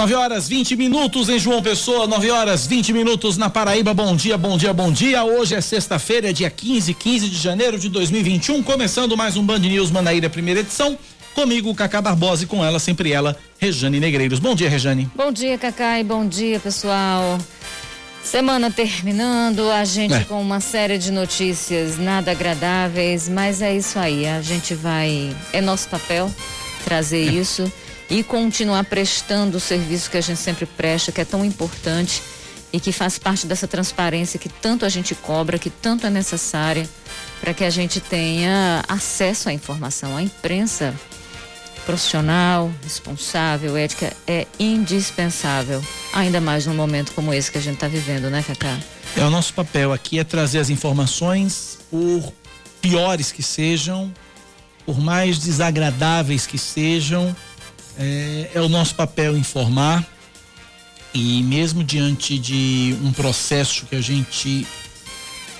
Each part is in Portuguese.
9 horas 20 minutos em João Pessoa, 9 horas 20 minutos na Paraíba. Bom dia, bom dia, bom dia. Hoje é sexta-feira, dia 15, 15 de janeiro de 2021. Começando mais um Band News Manaíra, primeira edição. Comigo, Cacá Barbosa e com ela, sempre ela, Rejane Negreiros. Bom dia, Rejane. Bom dia, Cacá, e bom dia, pessoal. Semana terminando, a gente é. com uma série de notícias nada agradáveis, mas é isso aí. A gente vai. É nosso papel trazer é. isso e continuar prestando o serviço que a gente sempre presta, que é tão importante e que faz parte dessa transparência que tanto a gente cobra, que tanto é necessária para que a gente tenha acesso à informação. A imprensa profissional, responsável, ética é indispensável, ainda mais num momento como esse que a gente está vivendo, né, Cacá? É o nosso papel aqui é trazer as informações, por piores que sejam, por mais desagradáveis que sejam, é, é o nosso papel informar e mesmo diante de um processo que a gente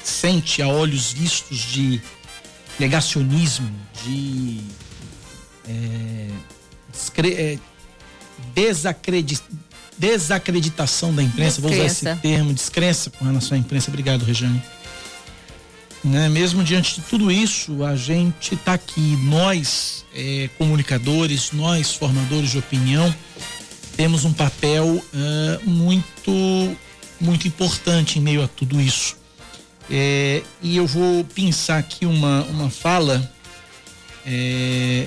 sente a olhos vistos de negacionismo, de é, é, desacredit, desacreditação da imprensa, descrença. vou usar esse termo, descrença com relação à imprensa. Obrigado, Rejane. Né? Mesmo diante de tudo isso, a gente está aqui, nós é, comunicadores, nós formadores de opinião, temos um papel uh, muito, muito importante em meio a tudo isso. É, e eu vou pensar aqui uma, uma fala é,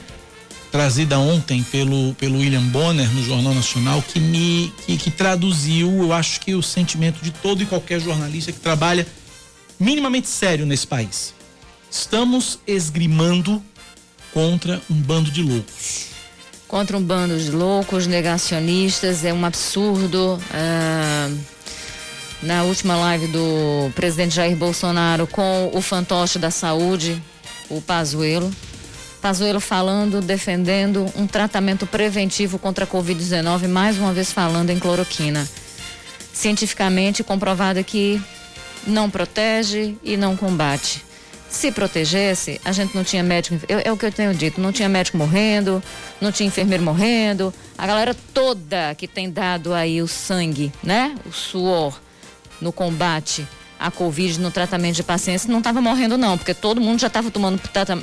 trazida ontem pelo, pelo William Bonner no Jornal Nacional que me que, que traduziu, eu acho que o sentimento de todo e qualquer jornalista que trabalha minimamente sério nesse país. Estamos esgrimando contra um bando de loucos. Contra um bando de loucos, negacionistas, é um absurdo. Ah, na última live do presidente Jair Bolsonaro com o fantoche da saúde, o Pazuello. Pazuello falando, defendendo um tratamento preventivo contra a Covid-19, mais uma vez falando em cloroquina. Cientificamente comprovado que não protege e não combate. Se protegesse, a gente não tinha médico. É, é o que eu tenho dito: não tinha médico morrendo, não tinha enfermeiro morrendo. A galera toda que tem dado aí o sangue, né? O suor no combate à Covid, no tratamento de pacientes, não estava morrendo, não, porque todo mundo já estava tomando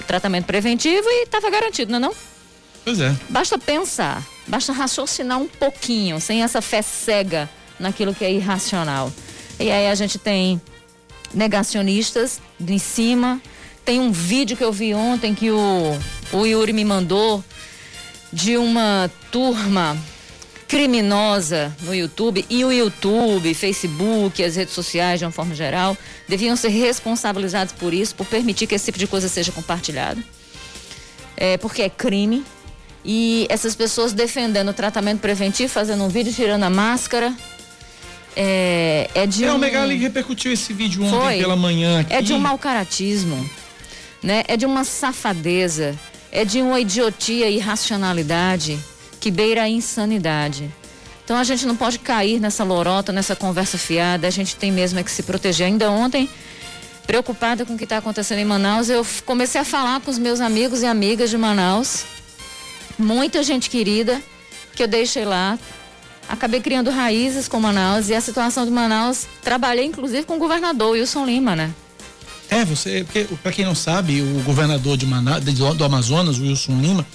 tratamento preventivo e estava garantido, não é? Não? Pois é. Basta pensar, basta raciocinar um pouquinho, sem essa fé cega naquilo que é irracional. E aí a gente tem negacionistas em cima. Tem um vídeo que eu vi ontem que o, o Yuri me mandou de uma turma criminosa no YouTube e o YouTube, Facebook, as redes sociais de uma forma geral deviam ser responsabilizados por isso, por permitir que esse tipo de coisa seja compartilhado. É, porque é crime. E essas pessoas defendendo o tratamento preventivo, fazendo um vídeo tirando a máscara, é, é de é, um... o Megali repercutiu esse vídeo ontem Foi. pela manhã aqui. É de um mau caratismo, né? É de uma safadeza, é de uma idiotia e irracionalidade que beira a insanidade. Então a gente não pode cair nessa lorota, nessa conversa fiada, a gente tem mesmo é que se proteger. Ainda ontem, preocupada com o que está acontecendo em Manaus, eu comecei a falar com os meus amigos e amigas de Manaus, muita gente querida, que eu deixei lá, acabei criando raízes com Manaus e a situação de Manaus, trabalhei inclusive com o governador Wilson Lima, né? É, você, para quem não sabe, o governador de Manaus, do Amazonas, Wilson Lima,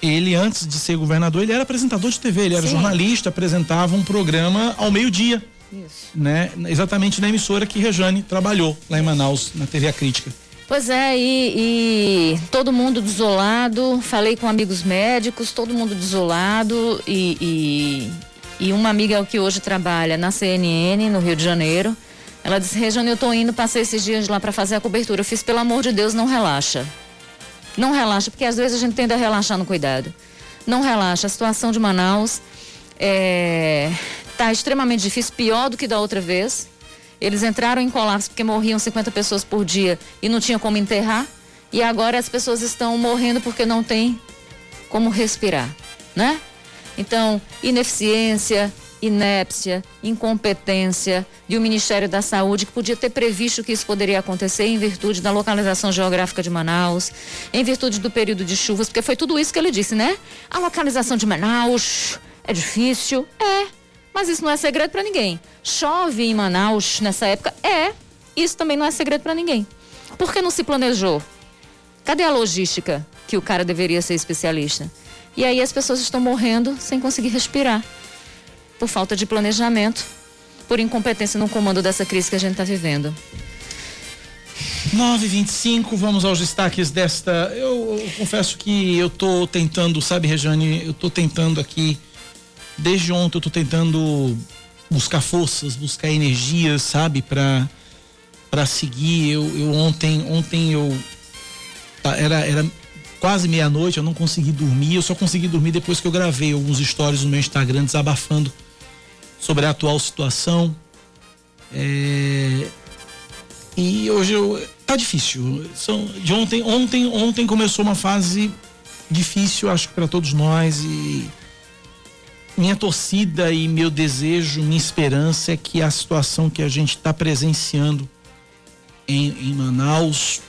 ele antes de ser governador, ele era apresentador de TV, ele era Sim. jornalista, apresentava um programa ao meio-dia. Isso. Né? Exatamente na emissora que Rejane trabalhou lá em Manaus, na TV A Crítica. Pois é, e, e, todo mundo desolado. Falei com amigos médicos, todo mundo desolado. E, e, e, uma amiga que hoje trabalha na CNN, no Rio de Janeiro, ela disse: Rejane, eu tô indo, passei esses dias lá para fazer a cobertura. Eu fiz, pelo amor de Deus, não relaxa. Não relaxa, porque às vezes a gente tende a relaxar no cuidado. Não relaxa. A situação de Manaus é, tá extremamente difícil, pior do que da outra vez. Eles entraram em colapso porque morriam 50 pessoas por dia e não tinha como enterrar. E agora as pessoas estão morrendo porque não tem como respirar, né? Então, ineficiência, inépcia, incompetência de um Ministério da Saúde que podia ter previsto que isso poderia acontecer em virtude da localização geográfica de Manaus, em virtude do período de chuvas, porque foi tudo isso que ele disse, né? A localização de Manaus É difícil? É. Mas isso não é segredo para ninguém. Chove em Manaus nessa época? É. Isso também não é segredo para ninguém. Por que não se planejou? Cadê a logística que o cara deveria ser especialista? E aí as pessoas estão morrendo sem conseguir respirar. Por falta de planejamento, por incompetência no comando dessa crise que a gente está vivendo. 925, vamos aos destaques desta. Eu, eu, confesso que eu tô tentando, sabe, Rejane, eu tô tentando aqui, desde ontem eu tô tentando buscar forças, buscar energias, sabe, para para seguir. Eu, eu ontem, ontem eu tá, era era quase meia-noite, eu não consegui dormir, eu só consegui dormir depois que eu gravei alguns stories no meu Instagram desabafando sobre a atual situação. É, e hoje eu, tá difícil. São, de ontem, ontem, ontem começou uma fase difícil, acho que para todos nós e minha torcida e meu desejo, minha esperança é que a situação que a gente está presenciando em, em, Manaus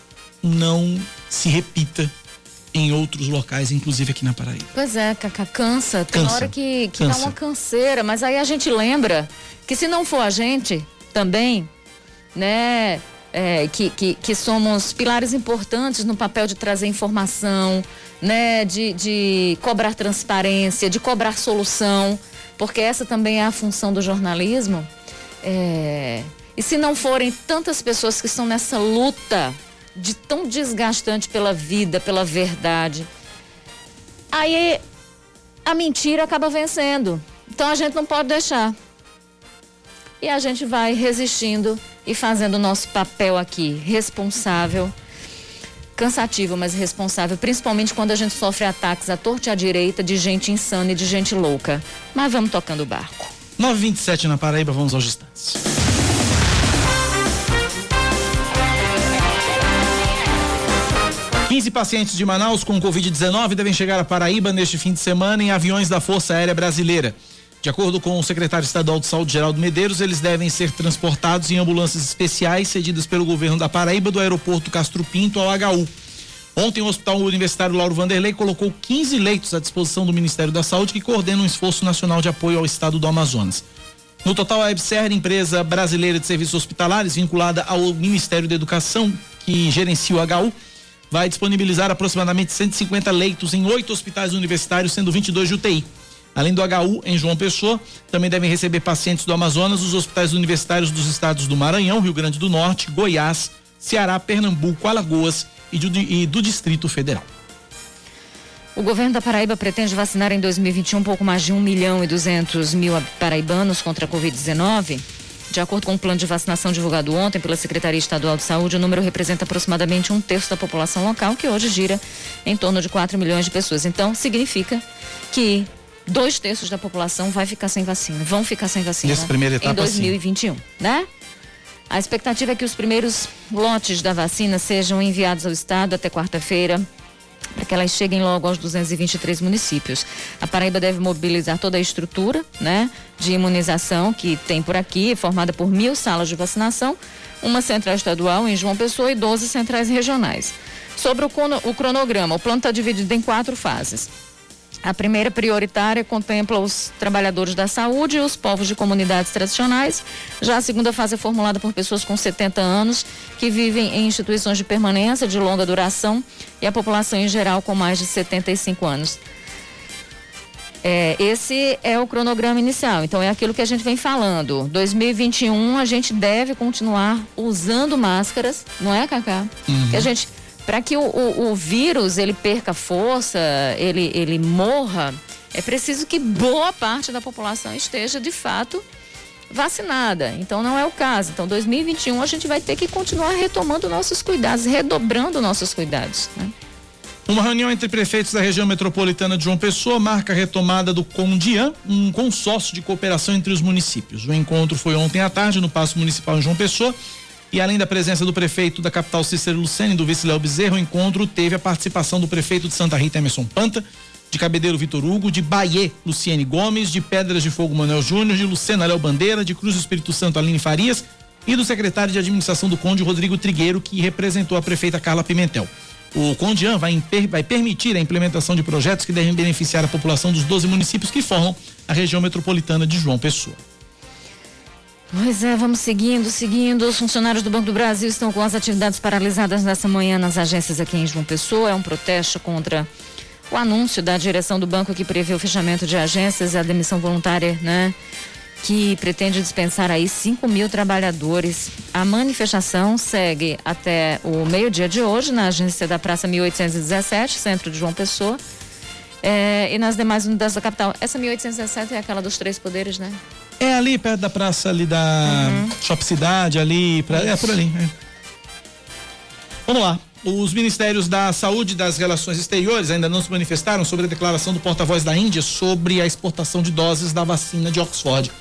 não se repita em outros locais, inclusive aqui na Paraíba. Pois é, Cacá, cansa. Tem cansa, hora que, que cansa. dá uma canseira, mas aí a gente lembra que se não for a gente também, né? É, que, que, que, somos pilares importantes no papel de trazer informação, né, de, de cobrar transparência, de cobrar solução, porque essa também é a função do jornalismo. É, e se não forem tantas pessoas que estão nessa luta de tão desgastante pela vida, pela verdade, aí a mentira acaba vencendo. Então a gente não pode deixar. E a gente vai resistindo e fazendo o nosso papel aqui responsável, cansativo, mas responsável, principalmente quando a gente sofre ataques à torta e à direita de gente insana e de gente louca. Mas vamos tocando o barco. 927 na Paraíba, vamos aos destaques. Quinze pacientes de Manaus com Covid-19 devem chegar à Paraíba neste fim de semana em aviões da Força Aérea Brasileira. De acordo com o secretário estadual de saúde, Geraldo Medeiros, eles devem ser transportados em ambulâncias especiais cedidas pelo governo da Paraíba do aeroporto Castro Pinto ao HU. Ontem, o Hospital Universitário Lauro Vanderlei colocou 15 leitos à disposição do Ministério da Saúde, que coordena um esforço nacional de apoio ao estado do Amazonas. No total, a EBSER, empresa brasileira de serviços hospitalares vinculada ao Ministério da Educação, que gerencia o HU, vai disponibilizar aproximadamente 150 leitos em oito hospitais universitários, sendo 22 de UTI. Além do HU em João Pessoa, também devem receber pacientes do Amazonas os hospitais universitários dos estados do Maranhão, Rio Grande do Norte, Goiás, Ceará, Pernambuco, Alagoas e do, e do Distrito Federal. O governo da Paraíba pretende vacinar em 2021 um pouco mais de 1 milhão e 200 mil paraibanos contra a Covid-19. De acordo com o plano de vacinação divulgado ontem pela Secretaria Estadual de Saúde, o número representa aproximadamente um terço da população local, que hoje gira em torno de 4 milhões de pessoas. Então, significa que dois terços da população vai ficar sem vacina, vão ficar sem vacina Nessa primeira etapa, em 2021, sim. né? A expectativa é que os primeiros lotes da vacina sejam enviados ao estado até quarta-feira, para que elas cheguem logo aos 223 municípios. A Paraíba deve mobilizar toda a estrutura, né, de imunização que tem por aqui, formada por mil salas de vacinação, uma central estadual em João Pessoa e 12 centrais regionais. Sobre o, o cronograma, o plano está dividido em quatro fases. A primeira prioritária contempla os trabalhadores da saúde e os povos de comunidades tradicionais. Já a segunda fase é formulada por pessoas com 70 anos que vivem em instituições de permanência de longa duração e a população em geral com mais de 75 anos. É, esse é o cronograma inicial. Então é aquilo que a gente vem falando. 2021 a gente deve continuar usando máscaras, não é, Cacá? Uhum. Que a gente para que o, o, o, vírus ele perca força, ele, ele morra, é preciso que boa parte da população esteja de fato vacinada. Então não é o caso. Então 2021 a gente vai ter que continuar retomando nossos cuidados, redobrando nossos cuidados. Né? Uma reunião entre prefeitos da região metropolitana de João Pessoa marca a retomada do Condian, um consórcio de cooperação entre os municípios. O encontro foi ontem à tarde no Paço Municipal em João Pessoa e além da presença do prefeito da capital Cícero Lucene e do vice Léo Bezerra, o encontro teve a participação do prefeito de Santa Rita Emerson Panta, de Cabedeiro Vitor Hugo, de Bahia Luciene Gomes, de Pedras de Fogo Manuel Júnior, de Lucena Léo Bandeira, de Cruz do Espírito Santo Aline Farias e do secretário de administração do Conde Rodrigo Trigueiro, que representou a prefeita Carla Pimentel. O Condian vai, vai permitir a implementação de projetos que devem beneficiar a população dos 12 municípios que formam a região metropolitana de João Pessoa. Pois é, vamos seguindo, seguindo. Os funcionários do Banco do Brasil estão com as atividades paralisadas nessa manhã nas agências aqui em João Pessoa. É um protesto contra o anúncio da direção do banco que prevê o fechamento de agências e a demissão voluntária, né? Que pretende dispensar aí 5 mil trabalhadores. A manifestação segue até o meio-dia de hoje na agência da Praça 1817, centro de João Pessoa. É, e nas demais unidades da capital. Essa 1817 é aquela dos três poderes, né? É ali perto da praça ali da uhum. Shop Cidade, ali, pra, é por ali. É. Vamos lá. Os ministérios da Saúde e das Relações Exteriores ainda não se manifestaram sobre a declaração do porta-voz da Índia sobre a exportação de doses da vacina de Oxford.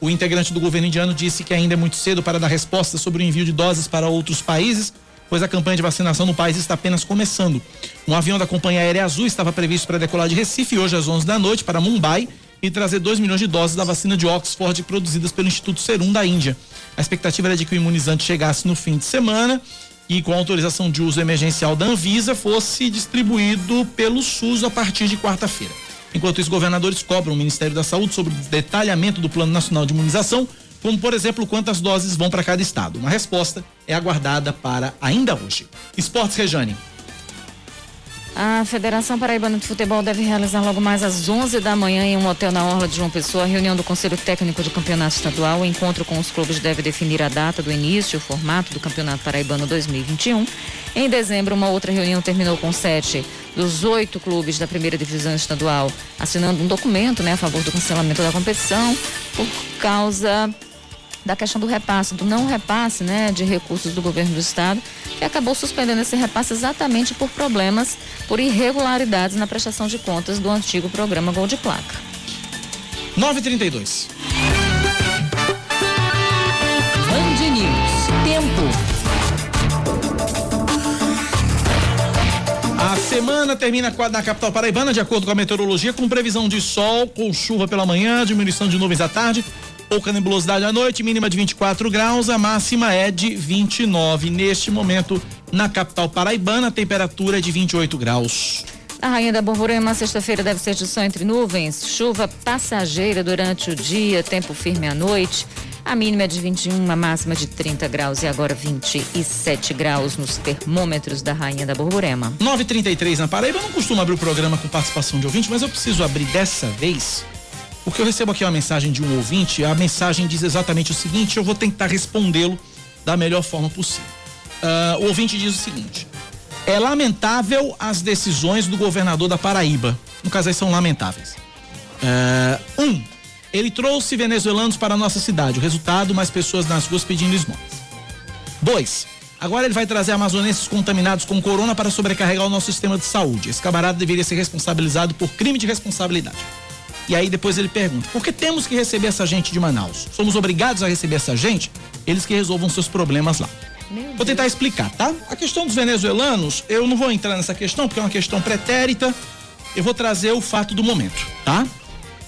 O integrante do governo indiano disse que ainda é muito cedo para dar resposta sobre o envio de doses para outros países, pois a campanha de vacinação no país está apenas começando. Um avião da Companhia Aérea Azul estava previsto para decolar de Recife hoje às 11 da noite para Mumbai e trazer 2 milhões de doses da vacina de Oxford produzidas pelo Instituto Serum da Índia. A expectativa era de que o imunizante chegasse no fim de semana e com autorização de uso emergencial da Anvisa fosse distribuído pelo SUS a partir de quarta-feira. Enquanto isso, governadores cobram o Ministério da Saúde sobre o detalhamento do Plano Nacional de Imunização, como por exemplo quantas doses vão para cada estado. Uma resposta é aguardada para ainda hoje. Esportes Rejane. A Federação Paraibana de Futebol deve realizar logo mais às 11 da manhã em um hotel na Orla de João Pessoa a reunião do Conselho Técnico do Campeonato Estadual. O encontro com os clubes deve definir a data do início e o formato do Campeonato Paraibano 2021. Em dezembro, uma outra reunião terminou com sete dos oito clubes da primeira divisão estadual assinando um documento né, a favor do cancelamento da competição por causa da questão do repasse, do não repasse né, de recursos do governo do estado, que acabou suspendendo esse repasse exatamente por problemas, por irregularidades na prestação de contas do antigo programa Gol de Placa. 932. Band News. Tempo. A semana termina na capital paraibana, de acordo com a meteorologia, com previsão de sol, com chuva pela manhã, diminuição de nuvens à tarde pouca nebulosidade à noite, mínima de 24 graus, a máxima é de 29. Neste momento, na capital paraibana, a temperatura é de 28 graus. A Rainha da Borborema, sexta-feira, deve ser de sol entre nuvens, chuva passageira durante o dia, tempo firme à noite. A mínima é de 21, a máxima de 30 graus e agora 27 graus nos termômetros da Rainha da Borborema. 9:33 na Paraíba. Eu não costumo abrir o programa com participação de ouvinte, mas eu preciso abrir dessa vez porque eu recebo aqui uma mensagem de um ouvinte, a mensagem diz exatamente o seguinte, eu vou tentar respondê-lo da melhor forma possível. Uh, o ouvinte diz o seguinte: é lamentável as decisões do governador da Paraíba. No caso, aí são lamentáveis. Uh, um, ele trouxe venezuelanos para a nossa cidade. O resultado, mais pessoas nas ruas pedindo esmolas. Dois, agora ele vai trazer amazonenses contaminados com corona para sobrecarregar o nosso sistema de saúde. Esse camarada deveria ser responsabilizado por crime de responsabilidade. E aí depois ele pergunta: por que temos que receber essa gente de Manaus? Somos obrigados a receber essa gente? Eles que resolvam seus problemas lá. Vou tentar explicar, tá? A questão dos venezuelanos, eu não vou entrar nessa questão porque é uma questão pretérita. Eu vou trazer o fato do momento, tá?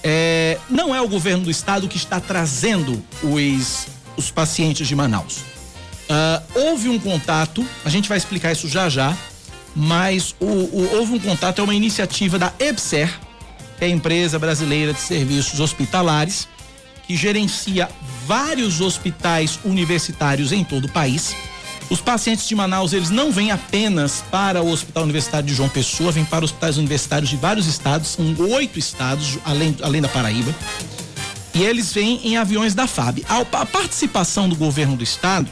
É, não é o governo do estado que está trazendo os, os pacientes de Manaus. Uh, houve um contato, a gente vai explicar isso já já, mas o, o, houve um contato, é uma iniciativa da EBSER, é a empresa brasileira de serviços hospitalares, que gerencia vários hospitais universitários em todo o país. Os pacientes de Manaus, eles não vêm apenas para o Hospital Universitário de João Pessoa, vêm para hospitais universitários de vários estados, são oito estados, além, além da Paraíba. E eles vêm em aviões da FAB. A, a participação do governo do estado,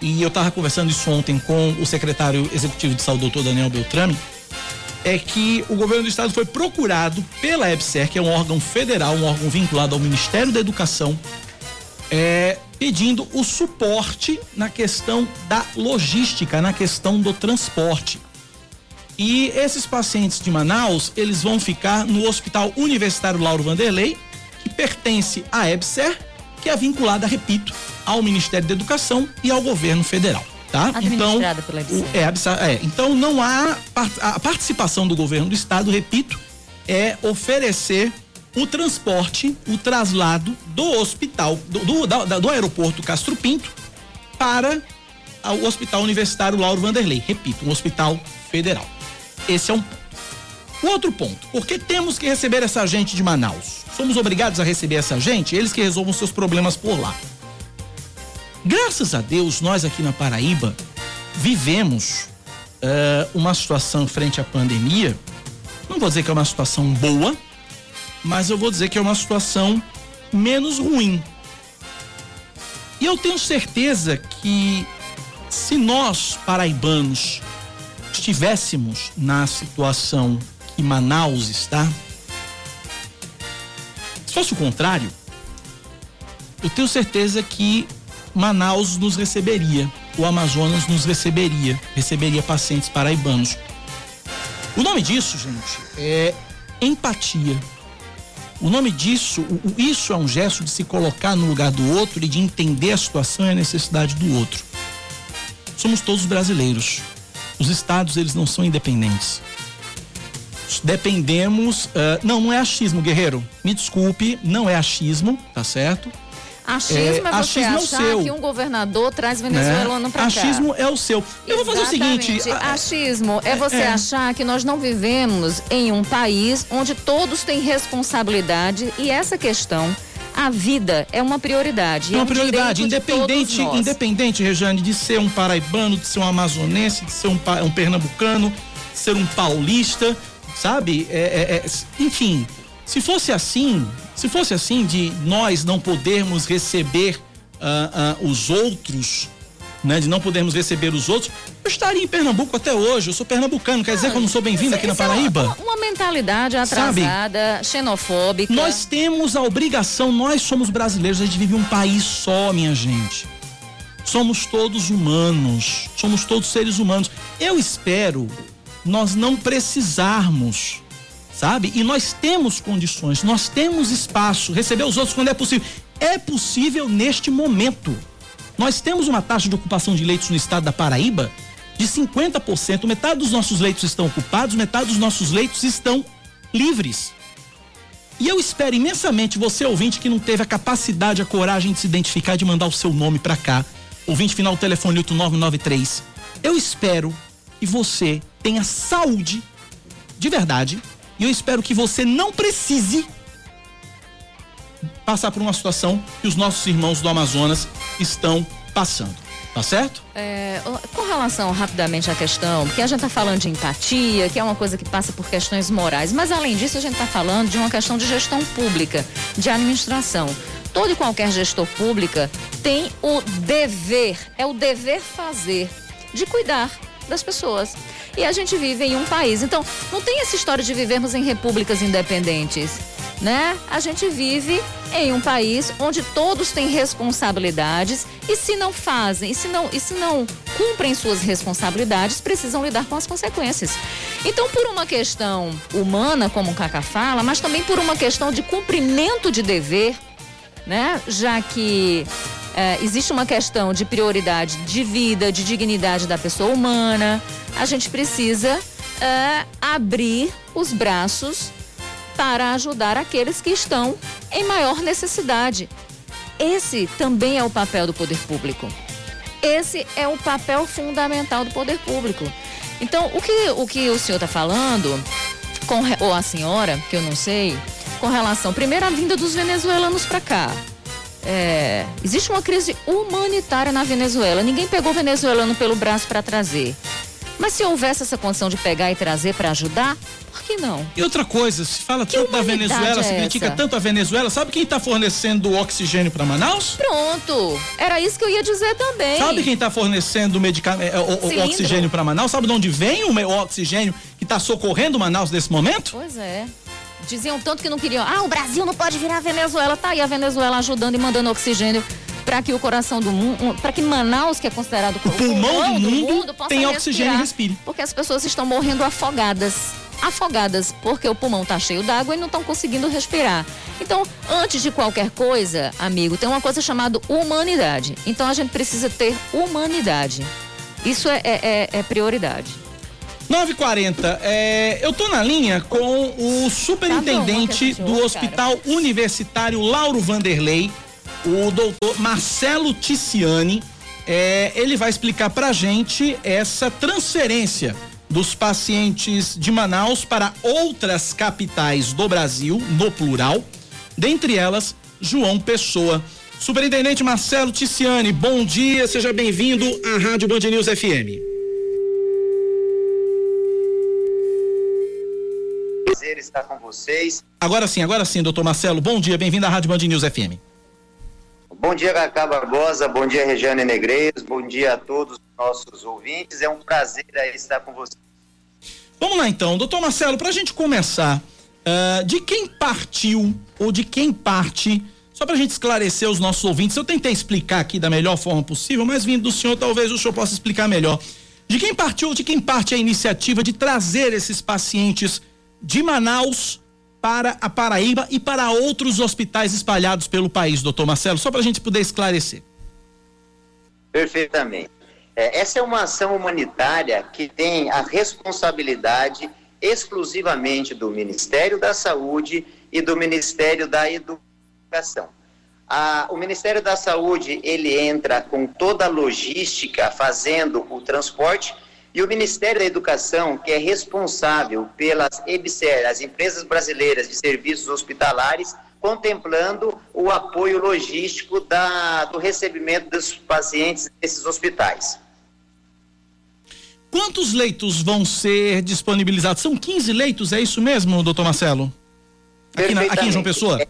e eu estava conversando isso ontem com o secretário executivo de saúde, doutor Daniel Beltrame, é que o governo do estado foi procurado pela EBSER, que é um órgão federal, um órgão vinculado ao Ministério da Educação, é, pedindo o suporte na questão da logística, na questão do transporte. E esses pacientes de Manaus, eles vão ficar no Hospital Universitário Lauro Vanderlei, que pertence à EBSER, que é vinculada, repito, ao Ministério da Educação e ao governo federal tá? Então, pela o, é, é, então não há a participação do governo do estado, repito, é oferecer o transporte, o traslado do hospital, do, do, da, do aeroporto Castro Pinto para ao Hospital Universitário Lauro Vanderlei. Repito, um hospital federal. Esse é um ponto. O outro ponto, por que temos que receber essa gente de Manaus? Somos obrigados a receber essa gente? Eles que resolvam seus problemas por lá. Graças a Deus, nós aqui na Paraíba vivemos uh, uma situação frente à pandemia. Não vou dizer que é uma situação boa, mas eu vou dizer que é uma situação menos ruim. E eu tenho certeza que se nós, paraibanos, estivéssemos na situação que Manaus está, se fosse o contrário, eu tenho certeza que Manaus nos receberia, o Amazonas nos receberia, receberia pacientes paraibanos. O nome disso, gente, é empatia. O nome disso, o, isso é um gesto de se colocar no lugar do outro e de entender a situação e a necessidade do outro. Somos todos brasileiros. Os estados, eles não são independentes. Dependemos. Uh, não, não é achismo, guerreiro. Me desculpe, não é achismo, tá certo? Achismo é, é você achismo achar é que um governador traz venezuelano né? para cá. Achismo é o seu. Eu vou fazer o seguinte. Achismo é você é. achar que nós não vivemos em um país onde todos têm responsabilidade e essa questão a vida é uma prioridade. É uma é um prioridade, independente, independente, Rejane, de ser um paraibano, de ser um amazonense, de ser um, um pernambucano, de ser um paulista, sabe? É, é, é, enfim, se fosse assim, se fosse assim de nós não podermos receber uh, uh, os outros, né, de não podermos receber os outros, eu estaria em Pernambuco até hoje. Eu sou pernambucano, quer dizer que eu não sou bem-vindo aqui na é Paraíba? É uma, uma, mentalidade atrasada, Sabe, xenofóbica. Nós temos a obrigação, nós somos brasileiros, a gente vive um país só, minha gente. Somos todos humanos, somos todos seres humanos. Eu espero nós não precisarmos sabe? E nós temos condições, nós temos espaço, receber os outros quando é possível. É possível neste momento. Nós temos uma taxa de ocupação de leitos no estado da Paraíba de 50%. Metade dos nossos leitos estão ocupados, metade dos nossos leitos estão livres. E eu espero imensamente você, ouvinte, que não teve a capacidade, a coragem de se identificar, de mandar o seu nome para cá. Ouvinte final telefone 8993. Eu espero que você tenha saúde de verdade e eu espero que você não precise passar por uma situação que os nossos irmãos do Amazonas estão passando. Tá certo? É, com relação rapidamente à questão, porque a gente está falando de empatia, que é uma coisa que passa por questões morais, mas além disso a gente está falando de uma questão de gestão pública, de administração. Todo e qualquer gestor pública tem o dever, é o dever fazer de cuidar das pessoas. E a gente vive em um país. Então, não tem essa história de vivermos em repúblicas independentes. Né? A gente vive em um país onde todos têm responsabilidades e se não fazem, e se não, e se não cumprem suas responsabilidades, precisam lidar com as consequências. Então, por uma questão humana, como o Cacá fala, mas também por uma questão de cumprimento de dever, né? Já que é, existe uma questão de prioridade de vida, de dignidade da pessoa humana. A gente precisa é, abrir os braços para ajudar aqueles que estão em maior necessidade. Esse também é o papel do poder público. Esse é o papel fundamental do poder público. Então, o que o, que o senhor está falando, com, ou a senhora, que eu não sei, com relação, primeiro, à vinda dos venezuelanos para cá. É, existe uma crise humanitária na Venezuela. Ninguém pegou o venezuelano pelo braço para trazer. Mas se houvesse essa condição de pegar e trazer para ajudar, por que não? E outra coisa, se fala que tanto da Venezuela, é se critica essa? tanto a Venezuela, sabe quem está fornecendo oxigênio para Manaus? Pronto, era isso que eu ia dizer também. Sabe quem está fornecendo medicamento, o, o oxigênio para Manaus? Sabe de onde vem o, o oxigênio que está socorrendo Manaus nesse momento? Pois é. Diziam tanto que não queriam. Ah, o Brasil não pode virar a Venezuela. Tá aí a Venezuela ajudando e mandando oxigênio para que o coração do mundo, para que Manaus, que é considerado o pulmão, pulmão do mundo, do mundo tenha oxigênio e respire. Porque as pessoas estão morrendo afogadas. Afogadas, porque o pulmão está cheio d'água e não estão conseguindo respirar. Então, antes de qualquer coisa, amigo, tem uma coisa chamada humanidade. Então, a gente precisa ter humanidade. Isso é, é, é, é prioridade. 940, é, eu tô na linha com o superintendente tá bom, do Hospital cara. Universitário Lauro Vanderlei, o doutor Marcelo Ticiani. é, ele vai explicar pra gente essa transferência dos pacientes de Manaus para outras capitais do Brasil, no plural, dentre elas João Pessoa. Superintendente Marcelo Ticiani, bom dia, seja bem-vindo à Rádio Band News FM. Prazer estar com vocês. Agora sim, agora sim, doutor Marcelo, bom dia, bem-vindo à Rádio Band News FM. Bom dia, Cacá Barbosa, bom dia, Regiane Negreiros, bom dia a todos os nossos ouvintes, é um prazer estar com vocês. Vamos lá então, doutor Marcelo, para a gente começar, uh, de quem partiu ou de quem parte só para a gente esclarecer os nossos ouvintes, eu tentei explicar aqui da melhor forma possível, mas vindo do senhor, talvez o senhor possa explicar melhor. De quem partiu, de quem parte a iniciativa de trazer esses pacientes de Manaus para a Paraíba e para outros hospitais espalhados pelo país, doutor Marcelo, só para a gente poder esclarecer. Perfeitamente. É, essa é uma ação humanitária que tem a responsabilidade exclusivamente do Ministério da Saúde e do Ministério da Educação. A, o Ministério da Saúde ele entra com toda a logística fazendo o transporte e o Ministério da Educação que é responsável pelas EBSER, as empresas brasileiras de serviços hospitalares, contemplando o apoio logístico da, do recebimento dos pacientes desses hospitais. Quantos leitos vão ser disponibilizados? São 15 leitos, é isso mesmo, doutor Marcelo? Aqui, na, aqui em João Pessoa?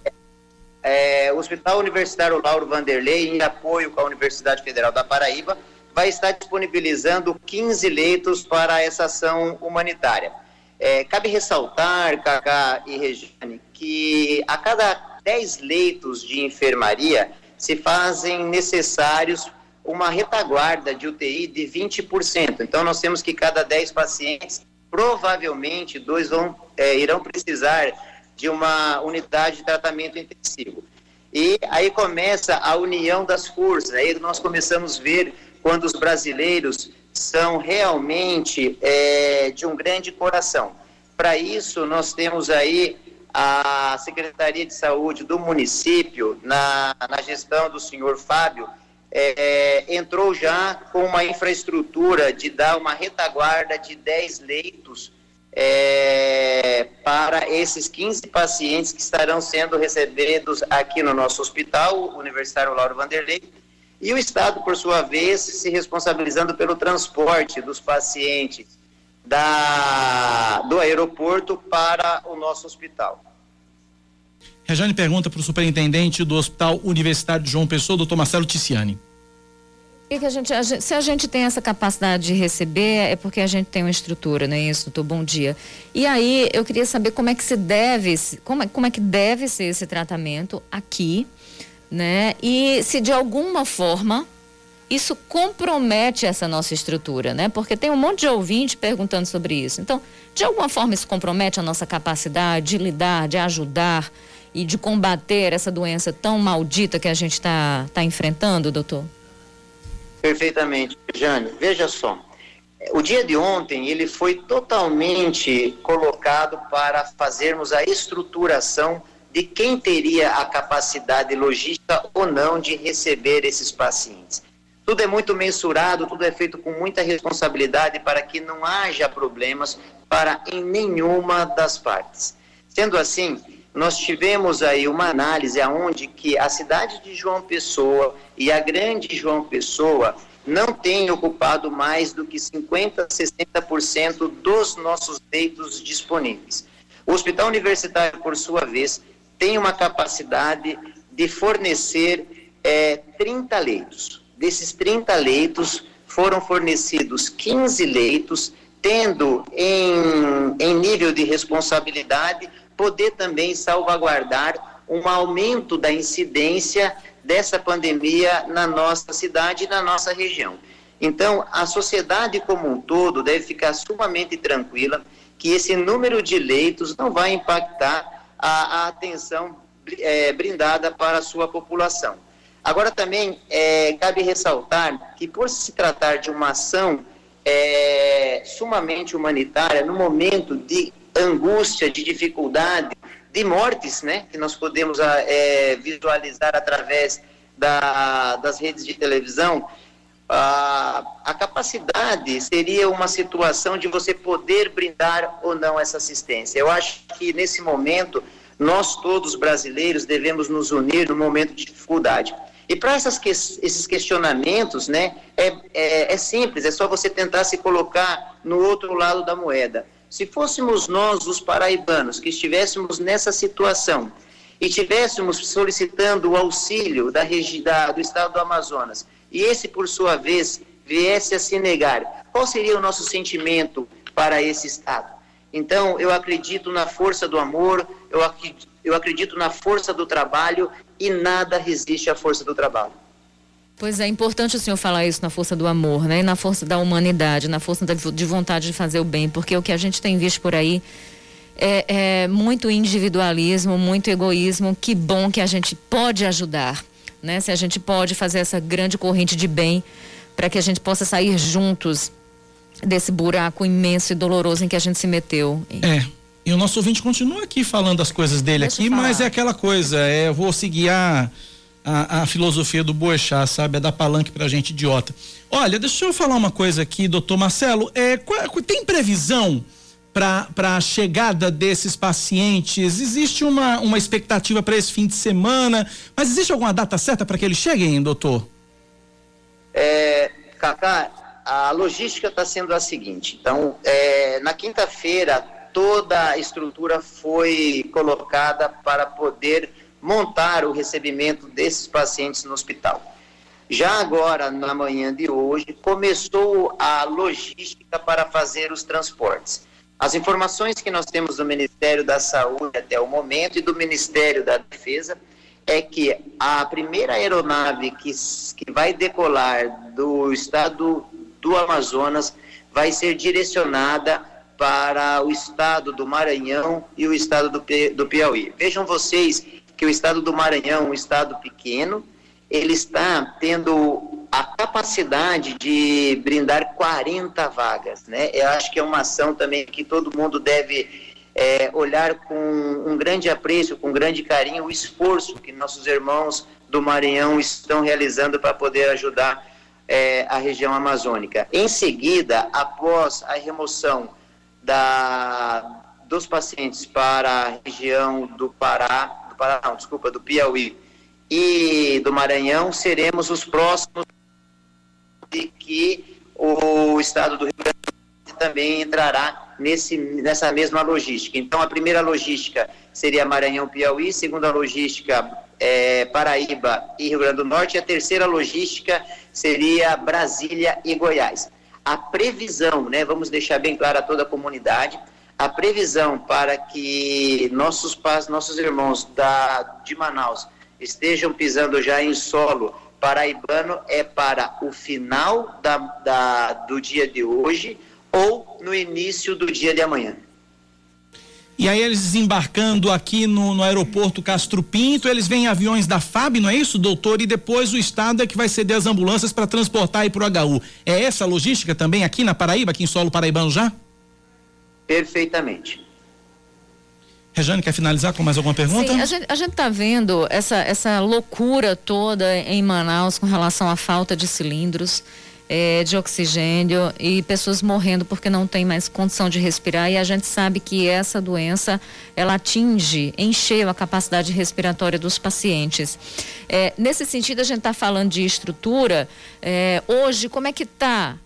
É, é, o Hospital Universitário Lauro Vanderlei, em apoio com a Universidade Federal da Paraíba, vai estar disponibilizando 15 leitos para essa ação humanitária. É, cabe ressaltar, Cacá e Regiane, que a cada 10 leitos de enfermaria se fazem necessários uma retaguarda de UTI de 20%. Então, nós temos que cada 10 pacientes, provavelmente, dois vão, é, irão precisar de uma unidade de tratamento intensivo. E aí começa a união das forças, aí nós começamos a ver quando os brasileiros são realmente é, de um grande coração. Para isso, nós temos aí a Secretaria de Saúde do município, na, na gestão do senhor Fábio, é, entrou já com uma infraestrutura de dar uma retaguarda de 10 leitos é, para esses 15 pacientes que estarão sendo recebidos aqui no nosso hospital universitário Lauro Vanderlei, e o Estado, por sua vez, se responsabilizando pelo transporte dos pacientes da, do aeroporto para o nosso hospital. Rejane pergunta para o superintendente do Hospital Universitário de João Pessoa, doutor Marcelo Ticiani. Que a gente, a gente, se a gente tem essa capacidade de receber, é porque a gente tem uma estrutura, não é isso, doutor? Bom dia. E aí, eu queria saber como é que se deve, como é, como é que deve ser esse tratamento aqui, né? E se de alguma forma isso compromete essa nossa estrutura, né? Porque tem um monte de ouvinte perguntando sobre isso. Então, de alguma forma isso compromete a nossa capacidade de lidar, de ajudar e de combater essa doença tão maldita que a gente está tá enfrentando, doutor? Perfeitamente, Jane. Veja só, o dia de ontem ele foi totalmente colocado para fazermos a estruturação de quem teria a capacidade logística ou não de receber esses pacientes. Tudo é muito mensurado, tudo é feito com muita responsabilidade para que não haja problemas para em nenhuma das partes. Sendo assim, nós tivemos aí uma análise aonde que a cidade de João Pessoa e a grande João Pessoa não tem ocupado mais do que 50, 60% dos nossos leitos disponíveis. O Hospital Universitário, por sua vez, tem uma capacidade de fornecer é, 30 leitos. Desses 30 leitos, foram fornecidos 15 leitos, tendo em, em nível de responsabilidade poder também salvaguardar um aumento da incidência dessa pandemia na nossa cidade e na nossa região. Então, a sociedade como um todo deve ficar sumamente tranquila que esse número de leitos não vai impactar a, a atenção é, brindada para a sua população. Agora, também é, cabe ressaltar que, por se tratar de uma ação é, sumamente humanitária, no momento de angústia, de dificuldade, de mortes, né, que nós podemos é, visualizar através da, das redes de televisão, a, a capacidade seria uma situação de você poder brindar ou não essa assistência. Eu acho que nesse momento nós todos brasileiros devemos nos unir no momento de dificuldade. E para que, esses questionamentos, né, é, é, é simples, é só você tentar se colocar no outro lado da moeda. Se fôssemos nós, os paraibanos, que estivéssemos nessa situação e estivéssemos solicitando o auxílio da, da, do estado do Amazonas, e esse, por sua vez, viesse a se negar, qual seria o nosso sentimento para esse estado? Então, eu acredito na força do amor, eu acredito, eu acredito na força do trabalho e nada resiste à força do trabalho. Pois é, importante o senhor falar isso na força do amor, né? Na força da humanidade, na força de vontade de fazer o bem, porque o que a gente tem visto por aí é, é muito individualismo, muito egoísmo. Que bom que a gente pode ajudar, né? Se a gente pode fazer essa grande corrente de bem para que a gente possa sair juntos desse buraco imenso e doloroso em que a gente se meteu. É. E o nosso ouvinte continua aqui falando as coisas dele Deixa aqui, mas é aquela coisa, é, eu vou seguir a, a, a filosofia do Boechat, sabe? É dar palanque pra gente idiota. Olha, deixa eu falar uma coisa aqui, doutor Marcelo. É, qual, tem previsão para a chegada desses pacientes? Existe uma, uma expectativa para esse fim de semana, mas existe alguma data certa para que eles cheguem, doutor? É, Cacá, a logística está sendo a seguinte. Então, é, na quinta-feira, toda a estrutura foi colocada para poder montar o recebimento desses pacientes no hospital. Já agora, na manhã de hoje, começou a logística para fazer os transportes. As informações que nós temos do Ministério da Saúde até o momento e do Ministério da Defesa é que a primeira aeronave que, que vai decolar do estado do Amazonas vai ser direcionada para o estado do Maranhão e o estado do, do Piauí. Vejam vocês que o estado do Maranhão, um estado pequeno, ele está tendo a capacidade de brindar 40 vagas, né? Eu acho que é uma ação também que todo mundo deve é, olhar com um grande apreço, com um grande carinho, o esforço que nossos irmãos do Maranhão estão realizando para poder ajudar é, a região amazônica. Em seguida, após a remoção da, dos pacientes para a região do Pará, do Pará, não, desculpa, do Piauí e do Maranhão, seremos os próximos de que o estado do Rio Grande do Sul também entrará nesse, nessa mesma logística. Então, a primeira logística seria Maranhão-Piauí, segunda logística é, Paraíba e Rio Grande do Norte, e a terceira logística seria Brasília e Goiás a previsão, né, vamos deixar bem claro a toda a comunidade, a previsão para que nossos pais, nossos irmãos da, de Manaus estejam pisando já em solo paraibano é para o final da, da, do dia de hoje ou no início do dia de amanhã. E aí eles desembarcando aqui no, no aeroporto Castro Pinto, eles vêm em aviões da FAB, não é isso, doutor? E depois o Estado é que vai ceder as ambulâncias para transportar aí para o HU. É essa a logística também aqui na Paraíba, aqui em solo paraibano já? Perfeitamente. Rejane, quer finalizar com mais alguma pergunta? Sim, a gente, a gente tá vendo essa, essa loucura toda em Manaus com relação à falta de cilindros é, de oxigênio e pessoas morrendo porque não tem mais condição de respirar e a gente sabe que essa doença ela atinge em cheio a capacidade respiratória dos pacientes. É, nesse sentido a gente está falando de estrutura. É, hoje como é que está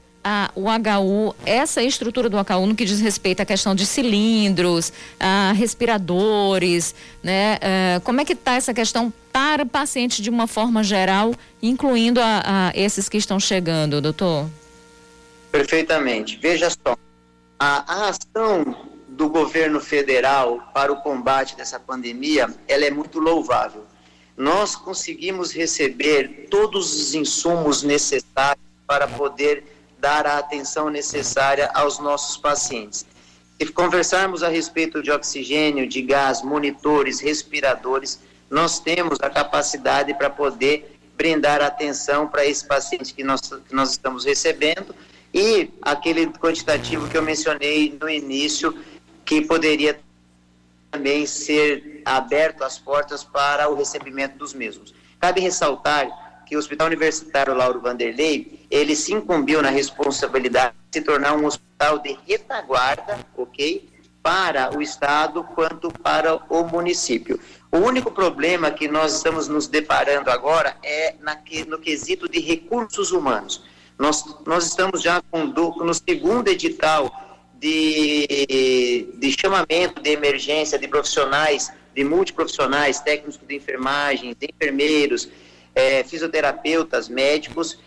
o HU, essa estrutura do HU no que diz respeito à questão de cilindros, a respiradores, né? Uh, como é que está essa questão para pacientes de uma forma geral, incluindo a, a esses que estão chegando, doutor? Perfeitamente. Veja só, a, a ação do governo federal para o combate dessa pandemia, ela é muito louvável. Nós conseguimos receber todos os insumos necessários para poder dar a atenção necessária aos nossos pacientes. Se conversarmos a respeito de oxigênio, de gás, monitores, respiradores, nós temos a capacidade para poder brindar atenção para esse paciente que nós, que nós estamos recebendo e aquele quantitativo que eu mencionei no início, que poderia também ser aberto as portas para o recebimento dos mesmos. Cabe ressaltar que o Hospital Universitário Lauro Vanderlei ele se incumbiu na responsabilidade de se tornar um hospital de retaguarda, ok? Para o Estado quanto para o município. O único problema que nós estamos nos deparando agora é na, no quesito de recursos humanos. Nós, nós estamos já com, no segundo edital de, de chamamento de emergência de profissionais, de multiprofissionais, técnicos de enfermagem, de enfermeiros, é, fisioterapeutas, médicos,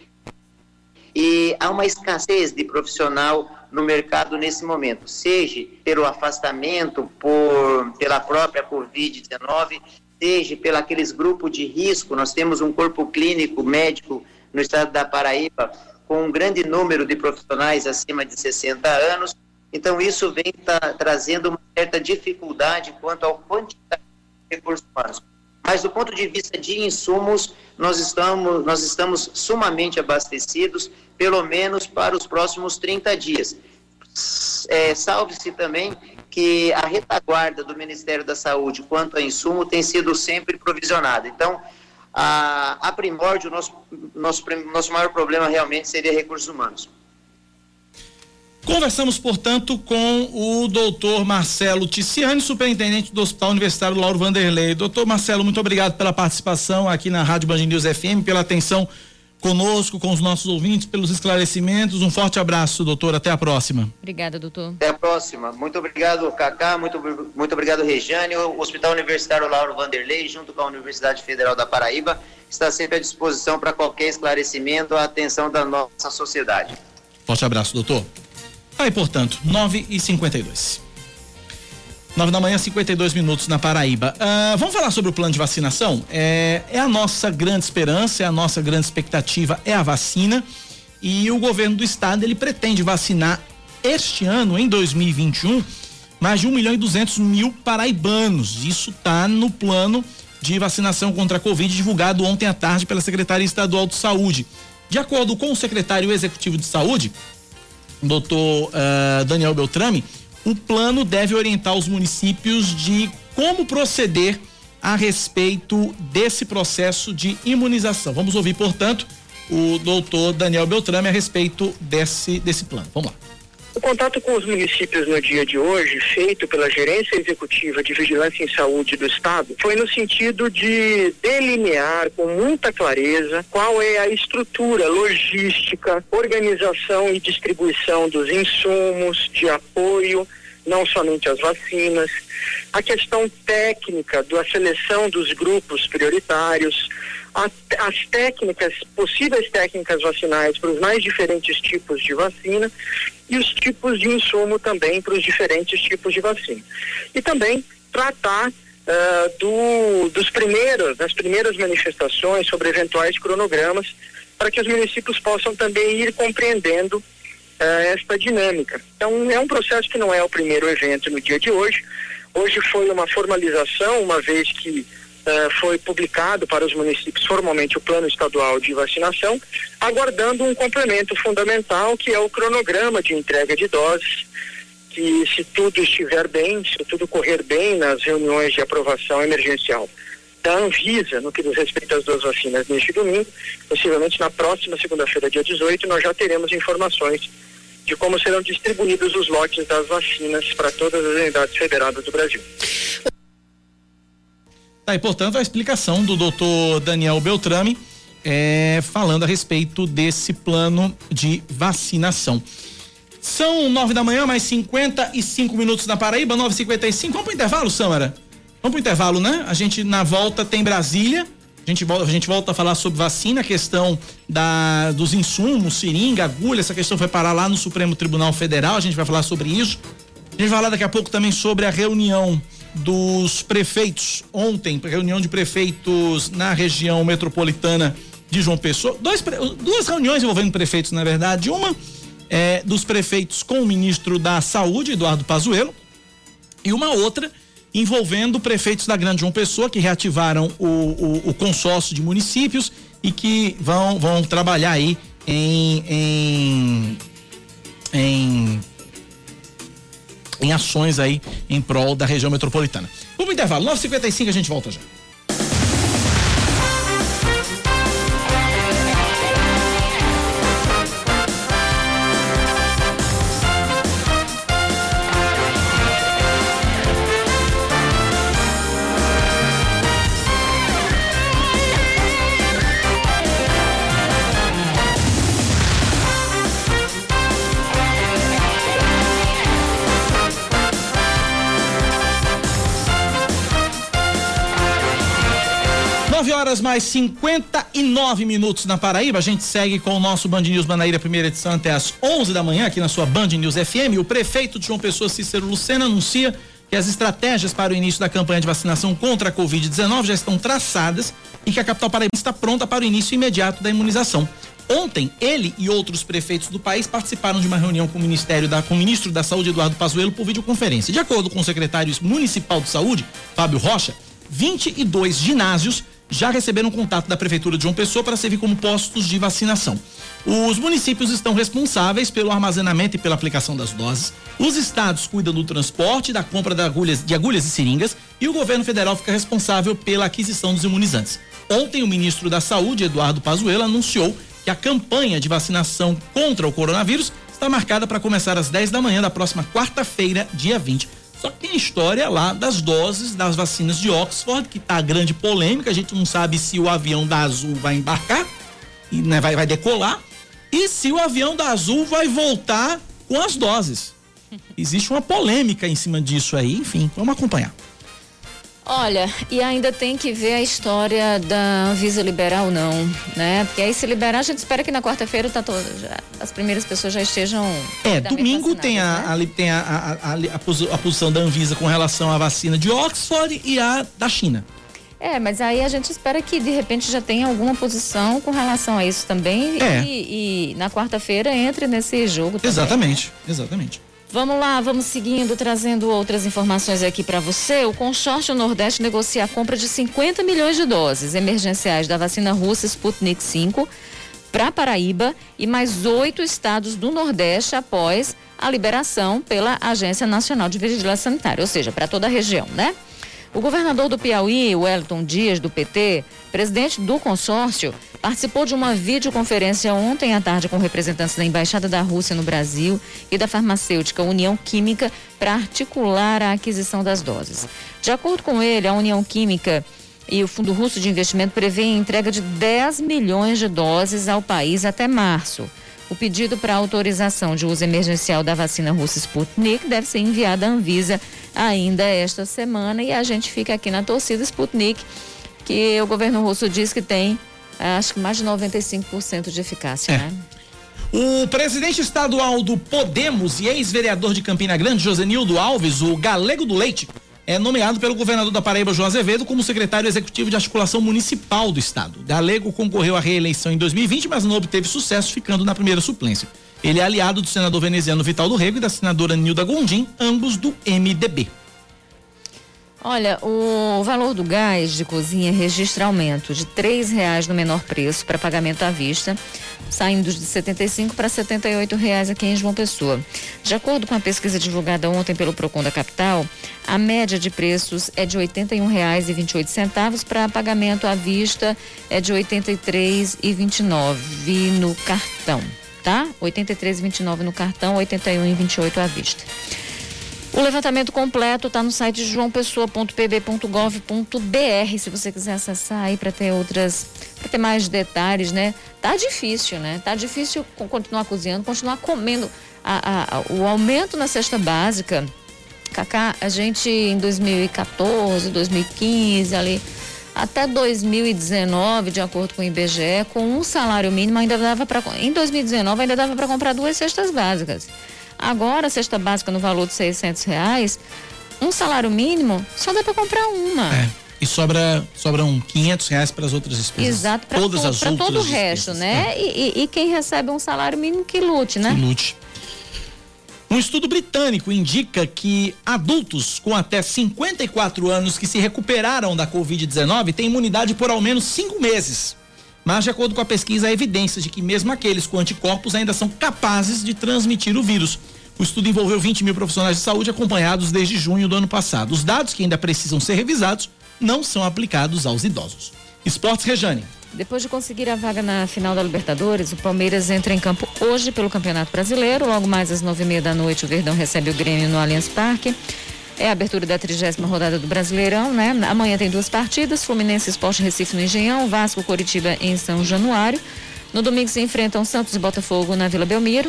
e há uma escassez de profissional no mercado nesse momento, seja pelo afastamento por, pela própria Covid-19, seja pelo aqueles grupos de risco. Nós temos um corpo clínico médico no estado da Paraíba com um grande número de profissionais acima de 60 anos. Então, isso vem tá, trazendo uma certa dificuldade quanto ao quantidade de recursos humanos. Mas do ponto de vista de insumos, nós estamos, nós estamos sumamente abastecidos, pelo menos para os próximos 30 dias. É, Salve-se também que a retaguarda do Ministério da Saúde quanto a insumo tem sido sempre provisionada. Então, a, a primórdio, nosso, nosso, nosso maior problema realmente seria recursos humanos. Conversamos, portanto, com o doutor Marcelo Ticiani, superintendente do Hospital Universitário Lauro Vanderlei. Doutor Marcelo, muito obrigado pela participação aqui na Rádio Band News FM, pela atenção conosco, com os nossos ouvintes, pelos esclarecimentos. Um forte abraço, doutor. Até a próxima. Obrigada, doutor. Até a próxima. Muito obrigado, Cacá. Muito, muito obrigado, Regiane. O Hospital Universitário Lauro Vanderlei, junto com a Universidade Federal da Paraíba, está sempre à disposição para qualquer esclarecimento, a atenção da nossa sociedade. Forte abraço, doutor. Aí, portanto, 9 e 52 9 da manhã, 52 minutos na Paraíba. Uh, vamos falar sobre o plano de vacinação? É, é a nossa grande esperança, é a nossa grande expectativa, é a vacina. E o governo do estado ele pretende vacinar este ano, em 2021, mais de 1 milhão e 200 mil paraibanos. Isso está no plano de vacinação contra a Covid divulgado ontem à tarde pela Secretaria Estadual de Saúde. De acordo com o secretário executivo de Saúde, doutor uh, Daniel Beltrame, o plano deve orientar os municípios de como proceder a respeito desse processo de imunização. Vamos ouvir, portanto, o doutor Daniel Beltrame a respeito desse, desse plano. Vamos lá. O contato com os municípios no dia de hoje, feito pela Gerência Executiva de Vigilância em Saúde do Estado, foi no sentido de delinear com muita clareza qual é a estrutura logística, organização e distribuição dos insumos de apoio não somente as vacinas, a questão técnica da seleção dos grupos prioritários, as técnicas, possíveis técnicas vacinais para os mais diferentes tipos de vacina e os tipos de insumo também para os diferentes tipos de vacina. E também tratar uh, do, dos primeiros, das primeiras manifestações sobre eventuais cronogramas para que os municípios possam também ir compreendendo uh, esta dinâmica. Então, é um processo que não é o primeiro evento no dia de hoje. Hoje foi uma formalização, uma vez que uh, foi publicado para os municípios formalmente o plano estadual de vacinação, aguardando um complemento fundamental que é o cronograma de entrega de doses, que se tudo estiver bem, se tudo correr bem nas reuniões de aprovação emergencial da Anvisa, no que diz respeito às duas vacinas neste domingo, possivelmente na próxima segunda-feira, dia 18, nós já teremos informações de como serão distribuídos os lotes das vacinas para todas as unidades federadas do Brasil. Tá, e portanto a explicação do doutor Daniel Beltrame é, falando a respeito desse plano de vacinação. São nove da manhã, mais 55 minutos na Paraíba, 9h55. Vamos pro intervalo, Samara? Vamos pro intervalo, né? A gente na volta tem Brasília. A gente volta, a gente volta a falar sobre vacina, a questão da, dos insumos, seringa, agulha, essa questão vai parar lá no Supremo Tribunal Federal, a gente vai falar sobre isso. A gente vai falar daqui a pouco também sobre a reunião dos prefeitos ontem, reunião de prefeitos na região metropolitana de João Pessoa. Dois, duas reuniões envolvendo prefeitos, na verdade. Uma é dos prefeitos com o ministro da Saúde, Eduardo Pazuello, e uma outra envolvendo prefeitos da Grande João Pessoa que reativaram o, o, o consórcio de municípios e que vão, vão trabalhar aí em, em, em em ações aí em prol da região metropolitana. Vamos intervalo, 9h55 a gente volta já. Horas mais 59 minutos na Paraíba. A gente segue com o nosso Band News Manaíra, primeira edição, até às 11 da manhã, aqui na sua Band News FM. O prefeito de João Pessoa, Cícero Lucena, anuncia que as estratégias para o início da campanha de vacinação contra a Covid-19 já estão traçadas e que a capital paraibana está pronta para o início imediato da imunização. Ontem, ele e outros prefeitos do país participaram de uma reunião com o Ministério da, com o ministro da Saúde, Eduardo Pazuello, por videoconferência. De acordo com o secretário municipal de saúde, Fábio Rocha, 22 ginásios já receberam contato da Prefeitura de João Pessoa para servir como postos de vacinação. Os municípios estão responsáveis pelo armazenamento e pela aplicação das doses. Os estados cuidam do transporte, da compra de agulhas, de agulhas e seringas e o governo federal fica responsável pela aquisição dos imunizantes. Ontem, o ministro da Saúde, Eduardo Pazuello, anunciou que a campanha de vacinação contra o coronavírus está marcada para começar às 10 da manhã da próxima quarta-feira, dia 20. Só que tem história lá das doses das vacinas de Oxford, que tá grande polêmica, a gente não sabe se o avião da Azul vai embarcar e né, vai, vai decolar e se o avião da Azul vai voltar com as doses. Existe uma polêmica em cima disso aí, enfim, vamos acompanhar. Olha, e ainda tem que ver a história da Anvisa liberar ou não, né? Porque aí se liberar, a gente espera que na quarta-feira tá toda, já, as primeiras pessoas já estejam. É, domingo tem, a, né? a, tem a, a, a, a, posição da Anvisa com relação à vacina de Oxford e a da China. É, mas aí a gente espera que de repente já tenha alguma posição com relação a isso também é. e, e na quarta-feira entre nesse jogo também. Exatamente, exatamente. Vamos lá, vamos seguindo, trazendo outras informações aqui para você. O consórcio Nordeste negocia a compra de 50 milhões de doses emergenciais da vacina russa Sputnik 5 para Paraíba e mais oito estados do Nordeste após a liberação pela Agência Nacional de Vigilância Sanitária, ou seja, para toda a região, né? O governador do Piauí, Wellington Dias, do PT, presidente do consórcio, participou de uma videoconferência ontem à tarde com representantes da Embaixada da Rússia no Brasil e da farmacêutica União Química para articular a aquisição das doses. De acordo com ele, a União Química e o Fundo Russo de Investimento prevêem a entrega de 10 milhões de doses ao país até março. O pedido para autorização de uso emergencial da vacina russa Sputnik deve ser enviado à Anvisa ainda esta semana e a gente fica aqui na torcida Sputnik, que o governo russo diz que tem, acho que mais de 95% de eficácia, é. né? O presidente estadual do Podemos e ex-vereador de Campina Grande, Josenildo Alves, o Galego do Leite, é nomeado pelo governador da Paraíba, João Azevedo, como secretário executivo de articulação municipal do estado. Galego concorreu à reeleição em 2020, mas não obteve sucesso, ficando na primeira suplência. Ele é aliado do senador veneziano Vital do Rego e da senadora Nilda Gondim, ambos do MDB. Olha, o valor do gás de cozinha registra aumento de três reais no menor preço para pagamento à vista, saindo de 75 para 78 reais aqui em João Pessoa. De acordo com a pesquisa divulgada ontem pelo Procon da Capital, a média de preços é de R$ 81,28 para pagamento à vista é de R$ 83,29 no cartão, tá? R$ 83,29 no cartão, R$ 81,28 à vista. O levantamento completo está no site joaopessoa.pb.gov.br. Se você quiser acessar aí para ter outras, para ter mais detalhes, né? Tá difícil, né? Tá difícil continuar cozinhando, continuar comendo. A, a, o aumento na cesta básica, Cacá, a gente em 2014, 2015 ali até 2019, de acordo com o IBGE, com um salário mínimo ainda dava para em 2019 ainda dava para comprar duas cestas básicas. Agora, a cesta básica no valor de 600 reais, um salário mínimo, só dá para comprar uma. É. E sobra, sobram 500 reais para as outras despesas. Exato, para todo, todo o resto, né? É. E, e, e, quem recebe um salário mínimo que lute, né? Que lute. Um estudo britânico indica que adultos com até 54 anos que se recuperaram da Covid-19 têm imunidade por ao menos cinco meses. Mas, de acordo com a pesquisa, há evidências de que mesmo aqueles com anticorpos ainda são capazes de transmitir o vírus. O estudo envolveu 20 mil profissionais de saúde acompanhados desde junho do ano passado. Os dados que ainda precisam ser revisados não são aplicados aos idosos. Esportes Rejane. Depois de conseguir a vaga na final da Libertadores, o Palmeiras entra em campo hoje pelo Campeonato Brasileiro. Logo mais às nove e meia da noite, o Verdão recebe o Grêmio no Allianz Parque. É a abertura da trigésima rodada do Brasileirão, né? Amanhã tem duas partidas: Fluminense Esporte Recife no Engenhão, Vasco Coritiba em São Januário. No domingo se enfrentam Santos e Botafogo na Vila Belmiro.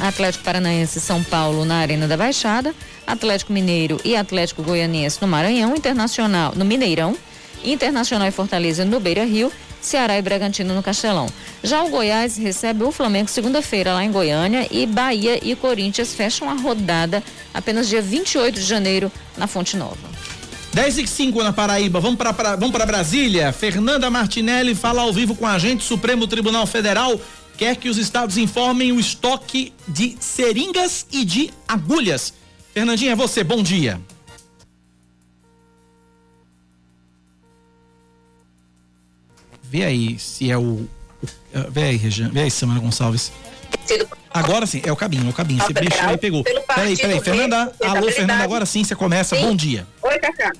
Atlético Paranaense São Paulo na Arena da Baixada, Atlético Mineiro e Atlético Goianiense no Maranhão, Internacional no Mineirão, Internacional e Fortaleza no Beira Rio, Ceará e Bragantino no Castelão. Já o Goiás recebe o Flamengo segunda-feira lá em Goiânia e Bahia e Corinthians fecham a rodada apenas dia 28 de janeiro na Fonte Nova. 10 e 5 na Paraíba. Vamos para vamos Brasília. Fernanda Martinelli fala ao vivo com a gente. Supremo Tribunal Federal quer que os estados informem o estoque de seringas e de agulhas. Fernandinha, é você. Bom dia. Vê aí se é o. o vê aí, Regiane. Vê aí, Samara Gonçalves. Agora sim, é o cabinho, é o cabinho. Você mexeu e pegou. Peraí, peraí, Fernanda. Alô, Fernanda, agora sim você começa. Sim. Bom dia. Oi, Cacá.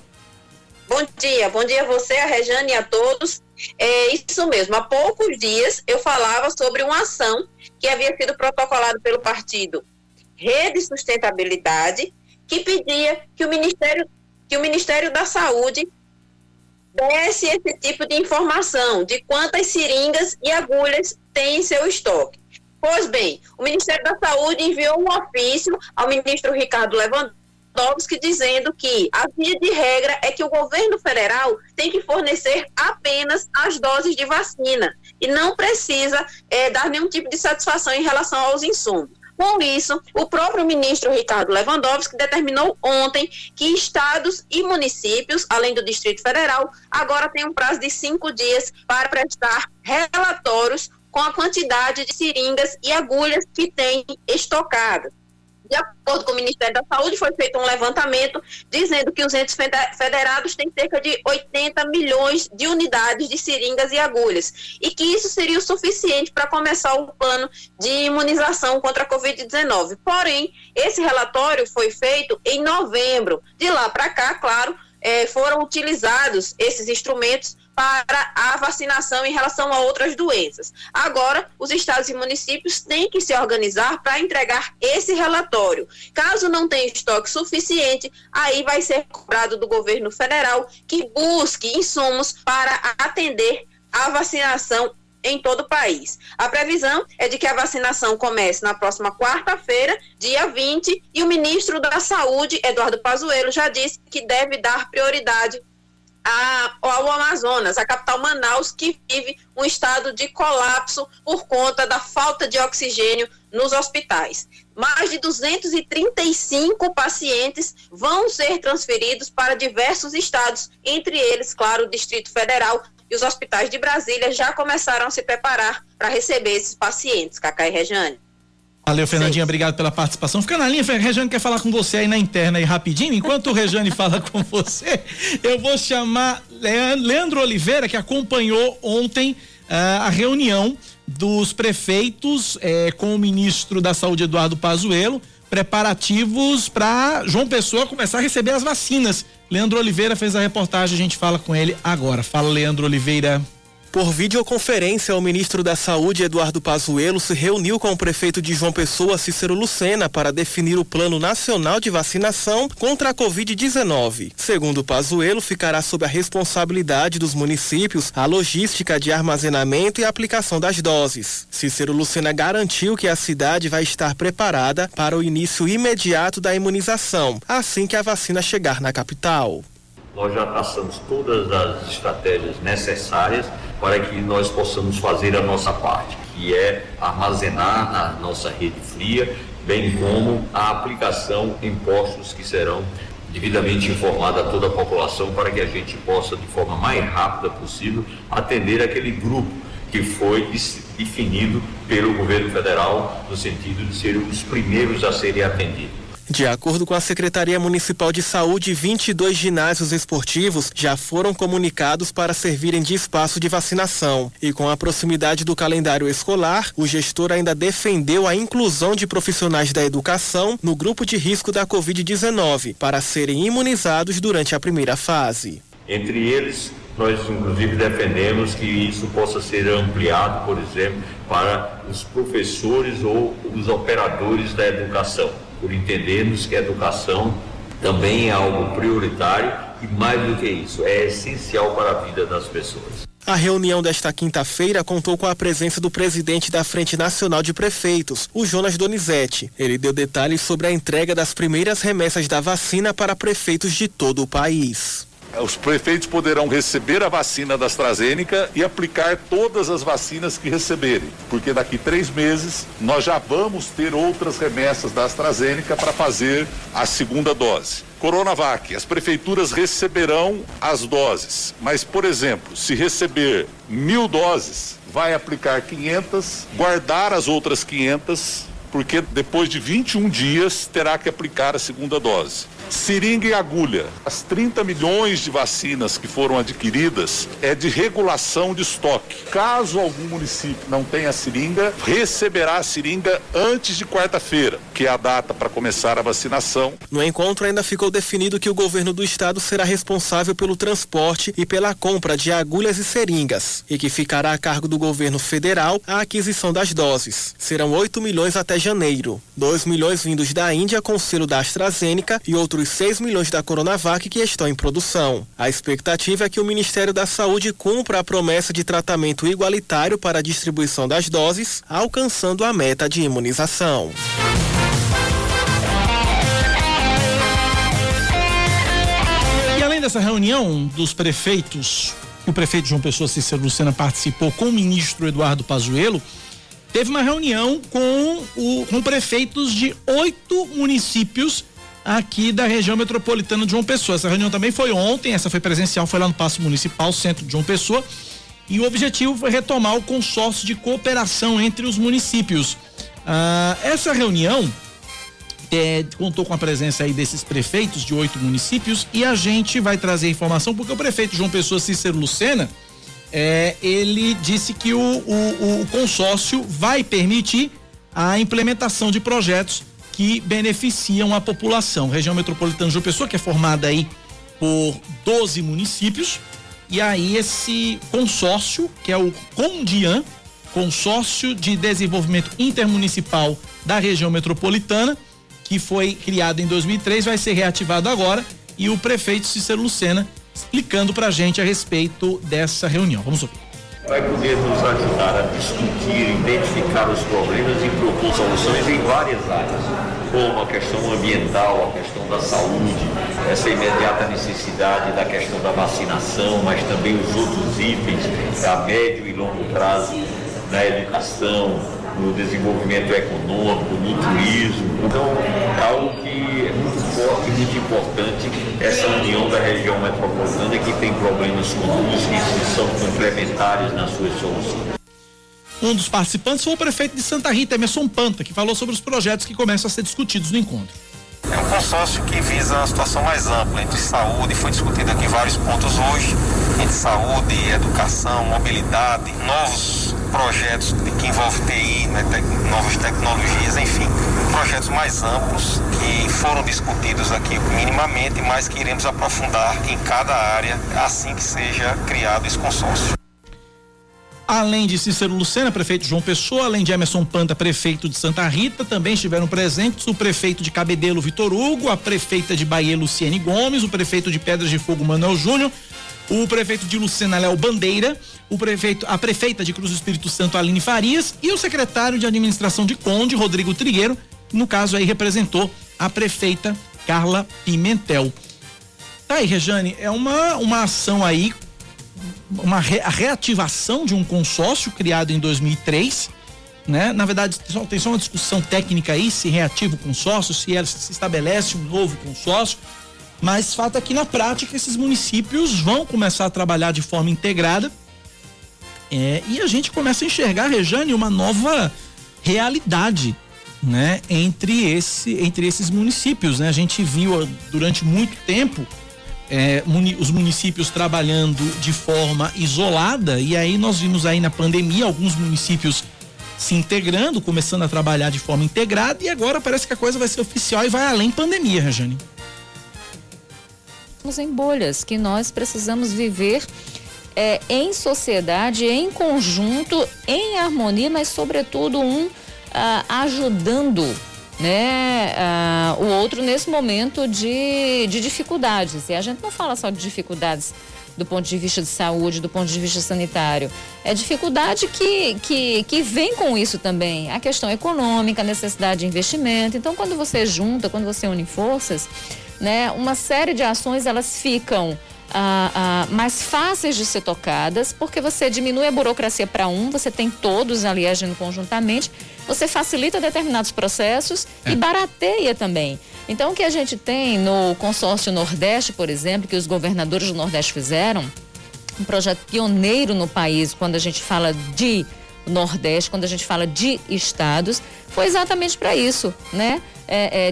Bom dia, bom dia a você, a Rejane e a todos. É isso mesmo, há poucos dias eu falava sobre uma ação que havia sido protocolada pelo partido Rede Sustentabilidade, que pedia que o Ministério, que o Ministério da Saúde desse esse tipo de informação de quantas seringas e agulhas tem em seu estoque. Pois bem, o Ministério da Saúde enviou um ofício ao ministro Ricardo Lewandowski Lewandowski dizendo que a via de regra é que o governo federal tem que fornecer apenas as doses de vacina e não precisa é, dar nenhum tipo de satisfação em relação aos insumos. Com isso, o próprio ministro Ricardo Lewandowski determinou ontem que estados e municípios, além do Distrito Federal, agora têm um prazo de cinco dias para prestar relatórios com a quantidade de seringas e agulhas que têm estocadas. De acordo com o Ministério da Saúde, foi feito um levantamento dizendo que os entes federados têm cerca de 80 milhões de unidades de seringas e agulhas e que isso seria o suficiente para começar o plano de imunização contra a Covid-19. Porém, esse relatório foi feito em novembro. De lá para cá, claro, é, foram utilizados esses instrumentos para a vacinação em relação a outras doenças. Agora, os estados e municípios têm que se organizar para entregar esse relatório. Caso não tenha estoque suficiente, aí vai ser cobrado do governo federal que busque insumos para atender a vacinação em todo o país. A previsão é de que a vacinação comece na próxima quarta-feira, dia 20, e o ministro da Saúde, Eduardo Pazuello, já disse que deve dar prioridade a, ao Amazonas, a capital Manaus, que vive um estado de colapso por conta da falta de oxigênio nos hospitais. Mais de 235 pacientes vão ser transferidos para diversos estados, entre eles, claro, o Distrito Federal, e os hospitais de Brasília já começaram a se preparar para receber esses pacientes, Cacá e Rejane. Valeu, Fernandinha, obrigado pela participação. Fica na linha, Rejane quer falar com você aí na interna aí rapidinho. Enquanto o Rejane fala com você, eu vou chamar Leandro Oliveira, que acompanhou ontem uh, a reunião dos prefeitos eh, com o ministro da Saúde, Eduardo Pazuello, preparativos para João Pessoa começar a receber as vacinas. Leandro Oliveira fez a reportagem, a gente fala com ele agora. Fala, Leandro Oliveira. Por videoconferência, o ministro da Saúde, Eduardo Pazuello, se reuniu com o prefeito de João Pessoa, Cícero Lucena, para definir o Plano Nacional de Vacinação contra a Covid-19. Segundo Pazuello, ficará sob a responsabilidade dos municípios a logística de armazenamento e aplicação das doses. Cícero Lucena garantiu que a cidade vai estar preparada para o início imediato da imunização, assim que a vacina chegar na capital. Nós já traçamos todas as estratégias necessárias para que nós possamos fazer a nossa parte, que é armazenar na nossa rede fria, bem como a aplicação em postos que serão devidamente informada a toda a população para que a gente possa, de forma mais rápida possível, atender aquele grupo que foi definido pelo governo federal no sentido de ser os primeiros a serem atendidos. De acordo com a Secretaria Municipal de Saúde, 22 ginásios esportivos já foram comunicados para servirem de espaço de vacinação. E com a proximidade do calendário escolar, o gestor ainda defendeu a inclusão de profissionais da educação no grupo de risco da Covid-19 para serem imunizados durante a primeira fase. Entre eles, nós inclusive defendemos que isso possa ser ampliado, por exemplo, para os professores ou os operadores da educação por entendermos que a educação também é algo prioritário e, mais do que isso, é essencial para a vida das pessoas. A reunião desta quinta-feira contou com a presença do presidente da Frente Nacional de Prefeitos, o Jonas Donizete. Ele deu detalhes sobre a entrega das primeiras remessas da vacina para prefeitos de todo o país. Os prefeitos poderão receber a vacina da AstraZeneca e aplicar todas as vacinas que receberem, porque daqui três meses nós já vamos ter outras remessas da AstraZeneca para fazer a segunda dose. Coronavac, as prefeituras receberão as doses, mas, por exemplo, se receber mil doses, vai aplicar 500, guardar as outras 500, porque depois de 21 dias terá que aplicar a segunda dose. Seringa e agulha. As 30 milhões de vacinas que foram adquiridas é de regulação de estoque. Caso algum município não tenha seringa, receberá a seringa antes de quarta-feira, que é a data para começar a vacinação. No encontro ainda ficou definido que o governo do estado será responsável pelo transporte e pela compra de agulhas e seringas e que ficará a cargo do governo federal a aquisição das doses. Serão 8 milhões até janeiro, 2 milhões vindos da Índia com o selo da AstraZeneca e outros outros 6 milhões da Coronavac que estão em produção. A expectativa é que o Ministério da Saúde cumpra a promessa de tratamento igualitário para a distribuição das doses, alcançando a meta de imunização. E além dessa reunião dos prefeitos, o prefeito João Pessoa Cícero Lucena participou com o ministro Eduardo Pazuello, teve uma reunião com, o, com prefeitos de oito municípios aqui da região metropolitana de João Pessoa. Essa reunião também foi ontem, essa foi presencial, foi lá no Paço Municipal, centro de João Pessoa. E o objetivo foi retomar o consórcio de cooperação entre os municípios. Ah, essa reunião é, contou com a presença aí desses prefeitos de oito municípios e a gente vai trazer informação porque o prefeito João Pessoa Cícero Lucena é, ele disse que o, o, o consórcio vai permitir a implementação de projetos que beneficiam a população. Região metropolitana de João Pessoa, que é formada aí por 12 municípios, e aí esse consórcio, que é o Condian, Consórcio de Desenvolvimento Intermunicipal da região metropolitana, que foi criado em 2003, vai ser reativado agora, e o prefeito Cícero Lucena explicando pra gente a respeito dessa reunião. Vamos ouvir vai poder nos ajudar a discutir, identificar os problemas e propor soluções em várias áreas, como a questão ambiental, a questão da saúde, essa imediata necessidade da questão da vacinação, mas também os outros itens a médio e longo prazo na educação, no desenvolvimento econômico, no turismo. Então, é algo que é muito forte, muito importante, essa união da região metropolitana que tem problemas comuns que são complementares nas suas soluções. Um dos participantes foi o prefeito de Santa Rita, Emerson Panta, que falou sobre os projetos que começam a ser discutidos no encontro. É um consórcio que visa uma situação mais ampla entre saúde, foi discutido aqui vários pontos hoje, entre saúde, educação, mobilidade, novos projetos que envolvem TI, né, te, novas tecnologias, enfim, projetos mais amplos que foram discutidos aqui minimamente, mas que iremos aprofundar em cada área assim que seja criado esse consórcio. Além de Cícero Lucena, prefeito João Pessoa, além de Emerson Panta, prefeito de Santa Rita, também estiveram presentes o prefeito de Cabedelo, Vitor Hugo, a prefeita de Bahia, Luciene Gomes, o prefeito de Pedras de Fogo, Manuel Júnior, o prefeito de Lucena, Léo Bandeira, o prefeito, a prefeita de Cruz do Espírito Santo, Aline Farias, e o secretário de administração de Conde, Rodrigo Trigueiro, no caso aí representou a prefeita Carla Pimentel. Tá aí, Rejane, é uma, uma ação aí uma re, a reativação de um consórcio criado em 2003, né? Na verdade, só, tem só uma discussão técnica aí se reativa o consórcio, se, ela, se estabelece um novo consórcio, mas fato é que na prática esses municípios vão começar a trabalhar de forma integrada é, e a gente começa a enxergar, Rejane, uma nova realidade né, entre, esse, entre esses municípios. Né? A gente viu durante muito tempo é, muni, os municípios trabalhando de forma isolada e aí nós vimos aí na pandemia alguns municípios se integrando, começando a trabalhar de forma integrada e agora parece que a coisa vai ser oficial e vai além pandemia, Rejane. Estamos em bolhas que nós precisamos viver é, em sociedade, em conjunto, em harmonia, mas sobretudo um ah, ajudando né, uh, o outro nesse momento de, de dificuldades. E a gente não fala só de dificuldades do ponto de vista de saúde, do ponto de vista sanitário. É dificuldade que, que, que vem com isso também. A questão econômica, a necessidade de investimento. Então, quando você junta, quando você une forças, né, uma série de ações elas ficam ah, ah, mais fáceis de ser tocadas, porque você diminui a burocracia para um, você tem todos ali agindo conjuntamente, você facilita determinados processos É. e barateia também. Então, o que a gente tem no consórcio Nordeste, por exemplo, que os governadores do Nordeste fizeram, um projeto pioneiro no país quando a gente fala de Nordeste, quando a gente fala de estados, foi exatamente para isso, né? É, é,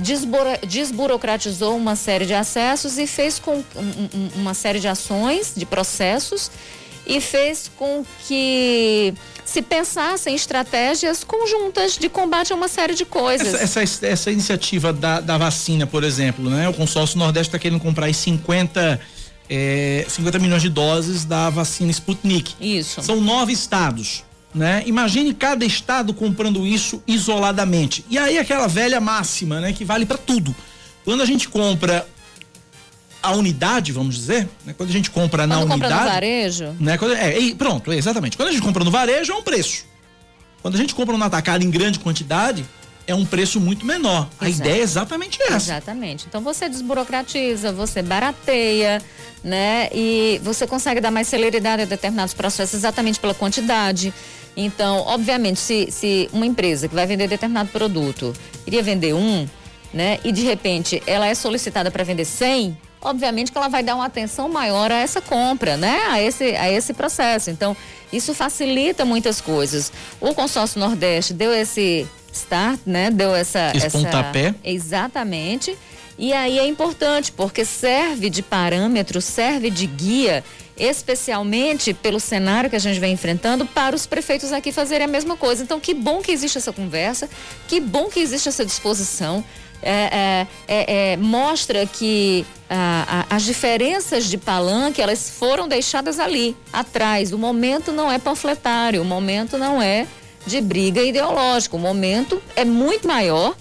desburocratizou uma série de acessos e fez com um- uma série de ações, de processos e fez com que se pensassem estratégias conjuntas de combate a uma série de coisas. Essa, essa, essa iniciativa da, da vacina, por exemplo, né? O consórcio Nordeste está querendo comprar aí 50, é, 50 milhões de doses da vacina Sputnik. Isso. São nove estados. Né? Imagine cada estado comprando isso isoladamente. E aí aquela velha máxima, né, que vale para tudo. Quando a gente compra a unidade, vamos dizer, né? Quando a gente compra na Quando compra unidade, no varejo, né? Quando- é, pronto, é, exatamente. Quando a gente compra no varejo é um preço. Quando a gente compra no atacado em grande quantidade, é um preço muito menor. A Exato. ideia é exatamente essa. Exatamente. Então você desburocratiza, você barateia, né? E você consegue dar mais celeridade a determinados processos exatamente pela quantidade. Então, obviamente, se, se uma empresa que vai vender determinado produto iria vender um, né? E de repente ela é solicitada para vender 100, obviamente que ela vai dar uma atenção maior a essa compra, né? A esse, a esse processo. Então, isso facilita muitas coisas. O consórcio Nordeste deu esse start, né? Deu essa Esse essa pontapé. Exatamente. E aí é importante, porque serve de parâmetro, serve de guia, especialmente pelo cenário que a gente vem enfrentando, para os prefeitos aqui fazerem a mesma coisa. Então, que bom que existe essa conversa, que bom que existe essa disposição. É, é, é, é, mostra que ah, a- as diferenças de palanque elas foram deixadas ali atrás. O momento não é panfletário, o momento não é de briga ideológica. O momento é muito maior,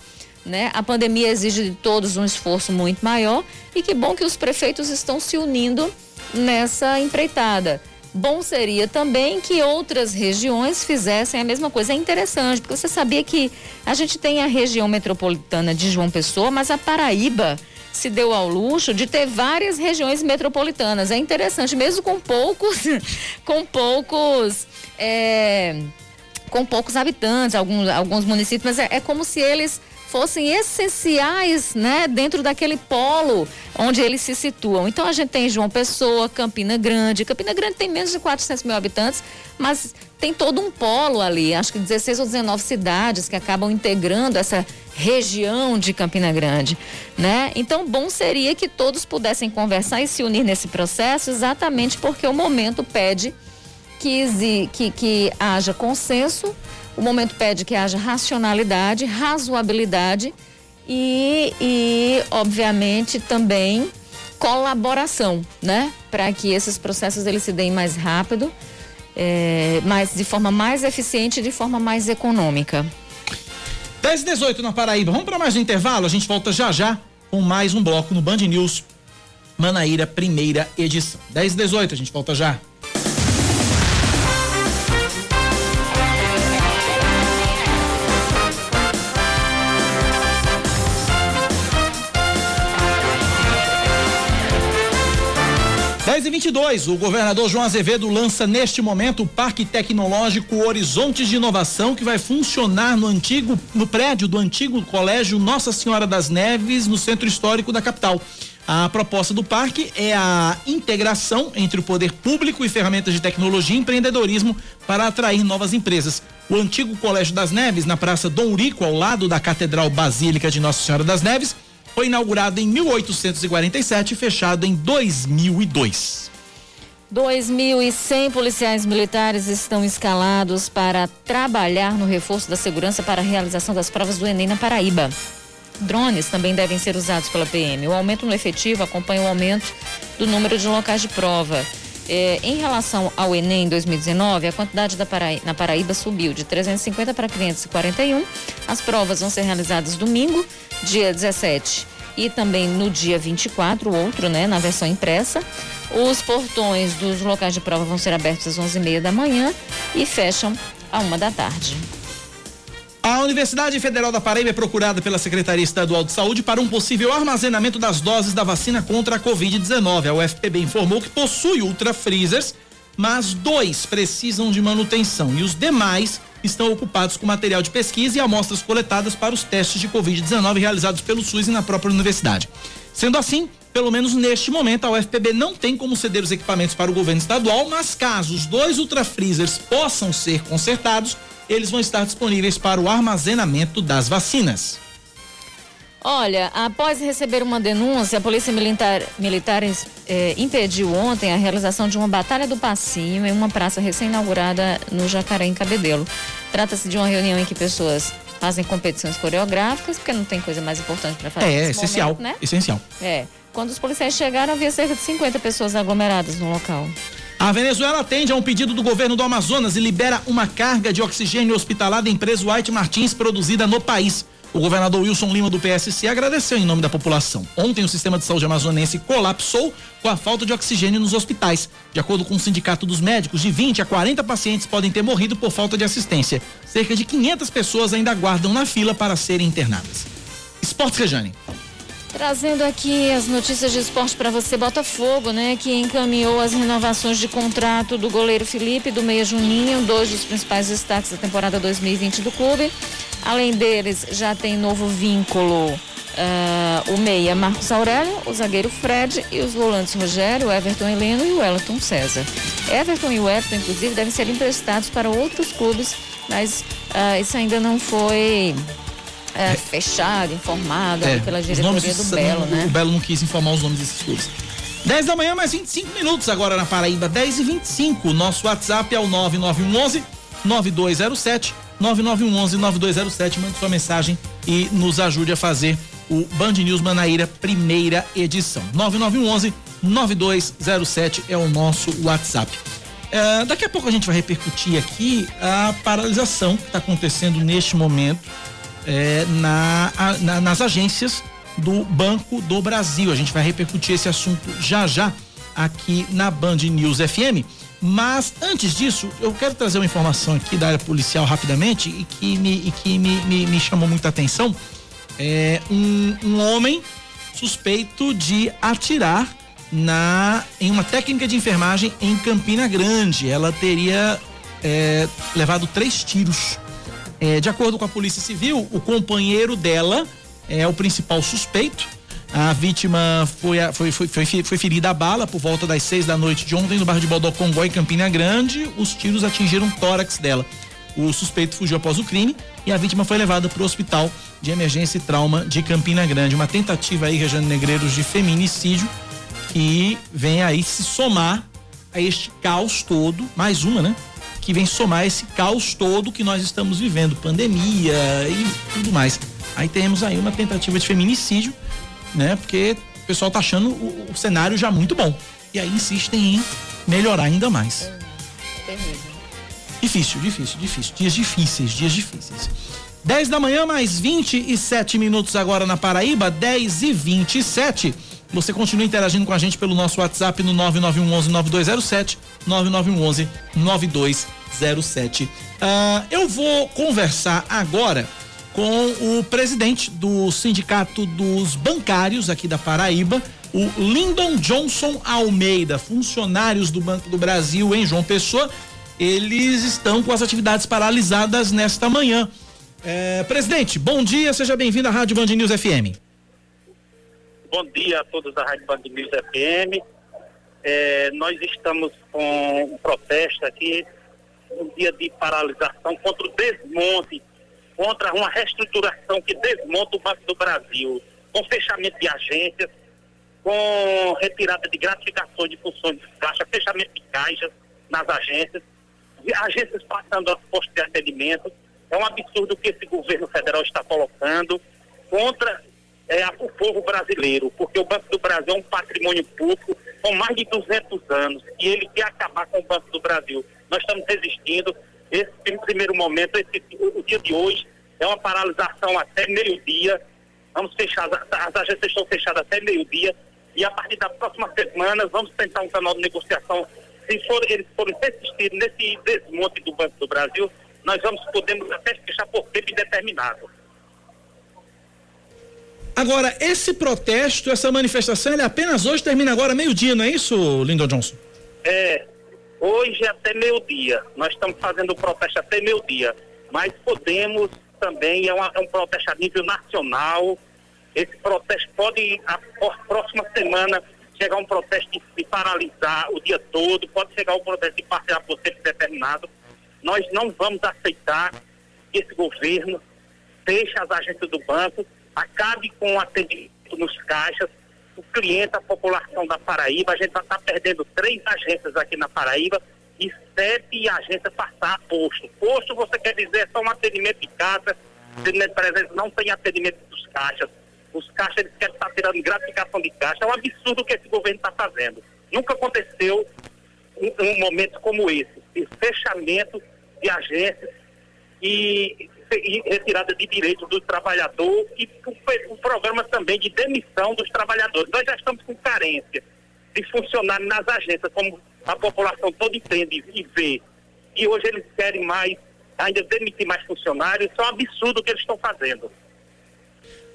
né? A pandemia exige de todos um esforço muito maior e que bom que os prefeitos estão se unindo nessa empreitada. Bom seria também que outras regiões fizessem a mesma coisa. É interessante, porque você sabia que a gente tem a região metropolitana de João Pessoa, mas a Paraíba se deu ao luxo de ter várias regiões metropolitanas. É interessante, mesmo com poucos, com poucos. é, com poucos habitantes, alguns, alguns municípios, mas é, é como se eles fossem essenciais, né, dentro daquele polo onde eles se situam. Então a gente tem João Pessoa, Campina Grande. Campina Grande tem menos de 400 mil habitantes, mas tem todo um polo ali, acho que 16 ou 19 cidades que acabam integrando essa região de Campina Grande, né? Então bom seria que todos pudessem conversar e se unir nesse processo, exatamente porque o momento pede que, que, que haja consenso, o momento pede que haja racionalidade, razoabilidade e, e obviamente, também colaboração, né? Para que esses processos eles se deem mais rápido, eh, mais, de forma mais eficiente e de forma mais econômica. 10 e 18 na Paraíba. Vamos para mais um intervalo? A gente volta já já com mais um bloco no Band News Manaíra, primeira edição. 10 e 18, a gente volta já. Dez e 22, o governador João Azevedo lança neste momento o Parque Tecnológico Horizontes de Inovação, que vai funcionar no antigo, no prédio do antigo Colégio Nossa Senhora das Neves, no centro histórico da capital. A proposta do parque é a integração entre o poder público e ferramentas de tecnologia e empreendedorismo para atrair novas empresas. O antigo Colégio das Neves, na Praça Dom Urico, ao lado da Catedral Basílica de Nossa Senhora das Neves, foi inaugurado em 1847 e fechado em 2002. 2.100 policiais militares estão escalados para trabalhar no reforço da segurança para a realização das provas do Enem na Paraíba. Drones também devem ser usados pela PM. O aumento no efetivo acompanha o aumento do número de locais de prova. É, em relação ao Enem 2019, a quantidade da Paraí- na Paraíba subiu de 350 para 541. As provas vão ser realizadas domingo, dia 17, e também no dia 24, o outro, né, na versão impressa. Os portões dos locais de prova vão ser abertos às 11h30 da manhã e fecham à uma da tarde. A Universidade Federal da Paraíba é procurada pela Secretaria Estadual de Saúde para um possível armazenamento das doses da vacina contra a Covid-19. A UFPB informou que possui ultra freezers, mas dois precisam de manutenção e os demais estão ocupados com material de pesquisa e amostras coletadas para os testes de Covid-19 realizados pelo SUS e na própria universidade. Sendo assim, pelo menos neste momento, a UFPB não tem como ceder os equipamentos para o governo estadual, mas caso os dois ultra freezers possam ser consertados, eles vão estar disponíveis para o armazenamento das vacinas. Olha, após receber uma denúncia, a Polícia Militar, militar eh, impediu ontem a realização de uma batalha do passinho em uma praça recém-inaugurada no Jacaré, em Cabedelo. Trata-se de uma reunião em que pessoas fazem competições coreográficas, porque não tem coisa mais importante para fazer. É, é essencial, momento, né? essencial. É. Quando os policiais chegaram, havia cerca de 50 pessoas aglomeradas no local. A Venezuela atende a um pedido do governo do Amazonas e libera uma carga de oxigênio hospitalar da empresa White Martins produzida no país. O governador Wilson Lima do PSC agradeceu em nome da população. Ontem o sistema de saúde amazonense colapsou com a falta de oxigênio nos hospitais. De acordo com o Sindicato dos Médicos, de 20 a 40 pacientes podem ter morrido por falta de assistência. Cerca de 500 pessoas ainda aguardam na fila para serem internadas. Esportes Rejane. Trazendo aqui as notícias de esporte para você, Botafogo, né, que encaminhou as renovações de contrato do goleiro Felipe do Meia Juninho, dois dos principais destaques da temporada 2020 do clube. Além deles, já tem novo vínculo uh, o meia Marcos Aurélio, o zagueiro Fred e os volantes Rogério, Everton Heleno e o Wellington César. Everton e o Everton, inclusive, devem ser emprestados para outros clubes, mas uh, isso ainda não foi é, fechado, informado é, pela diretoria do Belo, né? O Belo não quis informar os nomes desses clubes. 10 da manhã, mais 25 minutos agora na Paraíba, 10 e 25 Nosso WhatsApp é o 9911 9207 9911 9207. Mande sua mensagem e nos ajude a fazer o Band News Manaíra primeira edição. 9911 9207 é o nosso WhatsApp. É, daqui a pouco a gente vai repercutir aqui a paralisação que está acontecendo neste momento é, na, na, nas agências do Banco do Brasil. A gente vai repercutir esse assunto já já aqui na Band News FM. Mas antes disso, eu quero trazer uma informação aqui da área policial rapidamente e que me, e que me, me, me chamou muita atenção. É um, um homem suspeito de atirar na em uma técnica de enfermagem em Campina Grande. Ela teria é, levado três tiros é, de acordo com a Polícia Civil, o companheiro dela é o principal suspeito. A vítima foi, foi, foi, foi, ferida a bala por volta das seis da noite de ontem no bairro de Bodocongó, em Campina Grande. Os tiros atingiram o tórax dela. O suspeito fugiu após o crime e a vítima foi levada para o hospital de emergência e trauma de Campina Grande. Uma tentativa aí, Rejane Negreiros, de feminicídio que vem aí se somar a este caos todo, mais uma, né? Que vem somar esse caos todo que nós estamos vivendo, pandemia e tudo mais. Aí temos aí uma tentativa de feminicídio, né? Porque o pessoal tá achando o, o cenário já muito bom. E aí insistem em melhorar ainda mais. É, difícil, difícil, difícil. Dias difíceis, dias difíceis. 10 da manhã, mais 27 minutos agora na Paraíba, 10 e 27. Você continua interagindo com a gente pelo nosso WhatsApp no 9911 9207 9911 9207. Uh, eu vou conversar agora com o presidente do Sindicato dos Bancários aqui da Paraíba, o Lyndon Johnson Almeida, funcionários do Banco do Brasil em João Pessoa. Eles estão com as atividades paralisadas nesta manhã. É, presidente, bom dia, seja bem-vindo à Rádio Band News FM. Bom dia a todos da Rádio Band News FM. É, nós estamos com um protesto aqui, um dia de paralisação contra o desmonte, contra uma reestruturação que desmonta o Banco do Brasil, com fechamento de agências, com retirada de gratificações de funções de caixa, fechamento de caixas nas agências, agências passando aos postos de atendimento. É um absurdo que esse governo federal está colocando contra é, o povo brasileiro, porque o Banco do Brasil é um patrimônio público com mais de 200 anos e ele quer acabar com o Banco do Brasil. Nós estamos resistindo. Esse primeiro momento, esse, o, dia de hoje, é uma paralisação até meio-dia. Vamos fechar, as agências estão fechadas até meio-dia e a partir da próxima semana vamos tentar um canal de negociação. Se for, eles forem persistir nesse desmonte do Banco do Brasil, nós vamos podemos até está por tempo indeterminado. Agora, esse protesto, essa manifestação, ele apenas hoje termina agora meio-dia, não é isso, Lyndon Johnson? É, hoje até meio-dia. Nós estamos fazendo o protesto até meio-dia. Mas podemos também, é, uma, é, um protesto a nível nacional. Esse protesto pode, a, a próxima semana, chegar um protesto de, de, paralisar o dia todo, pode chegar um protesto de parcelar por tempo determinado. Nós não vamos aceitar que esse governo deixe as agências do banco acabe com o atendimento nos caixas, o cliente, a população da Paraíba, a gente já está perdendo três agências aqui na Paraíba e sete agências passar a posto. Posto, você quer dizer, é só um atendimento de casa, atendimento presença, não tem atendimento dos caixas. Os caixas, eles querem estar tirando gratificação de caixa. É um absurdo o que esse governo está fazendo. Nunca aconteceu um, um momento como esse, de fechamento de agências e retirada de direitos do trabalhador e o, o programa também de demissão dos trabalhadores. Nós já estamos com carência de funcionários nas agências, como a população toda entende e vê. E hoje eles querem mais, ainda demitir mais funcionários, isso é um absurdo o que eles estão fazendo.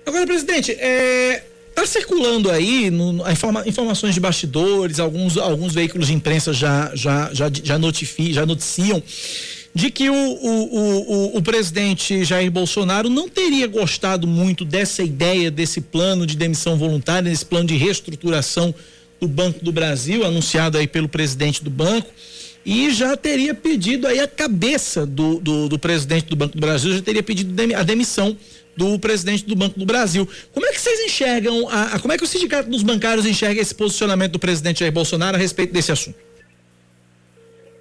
Agora, presidente, é, Está circulando aí no, informa, informações de bastidores, alguns, alguns veículos de imprensa já, já, já, já, notifi, já noticiam de que o, o, o, o, presidente Jair Bolsonaro não teria gostado muito dessa ideia, desse plano de demissão voluntária, desse plano de reestruturação do Banco do Brasil, anunciado aí pelo presidente do banco, e já teria pedido aí a cabeça do, do, do presidente do Banco do Brasil, já teria pedido a demissão do presidente do Banco do Brasil. Como é que vocês enxergam, a, a, como é que o Sindicato dos Bancários enxerga esse posicionamento do presidente Jair Bolsonaro a respeito desse assunto?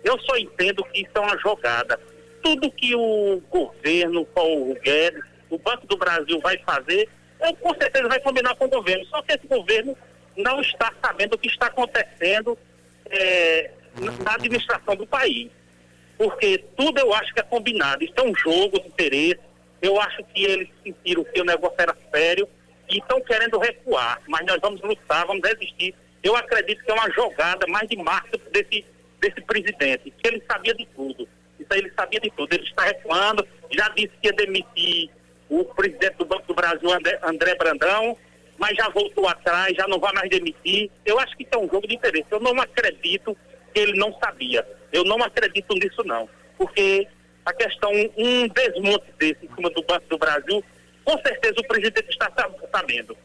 Eu só entendo que isso é uma jogada. Tudo que o governo, o Guedes, o Banco do Brasil vai fazer, eu, com certeza vai combinar com o governo. Só que esse governo não está sabendo o que está acontecendo é, na administração do país. Porque tudo eu acho que é combinado. Isso é um jogo de interesse. Eu acho que eles sentiram que o negócio era sério e estão querendo recuar. Mas nós vamos lutar, vamos resistir. Eu acredito que é uma jogada mais de marketing desse desse presidente, que ele sabia de tudo. Isso aí ele sabia de tudo. Ele está recuando, já disse que ia demitir o presidente do Banco do Brasil, André, Brandão, mas já voltou atrás, já não vai mais demitir. Eu acho que isso é um jogo de interesse. Eu não acredito que ele não sabia. Eu não acredito nisso, não. Porque a questão, um desmonte desse em cima do Banco do Brasil, com certeza o presidente está sabendo.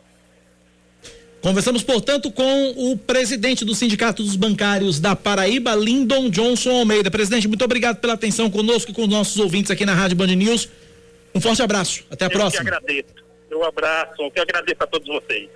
Conversamos, portanto, com o presidente do Sindicato dos Bancários da Paraíba, Lindon Johnson Almeida. Presidente, muito obrigado pela atenção conosco e com os nossos ouvintes aqui na Rádio Band News. Um forte abraço. Até a eu próxima. Eu que agradeço. Um abraço. Eu que agradeço a todos vocês.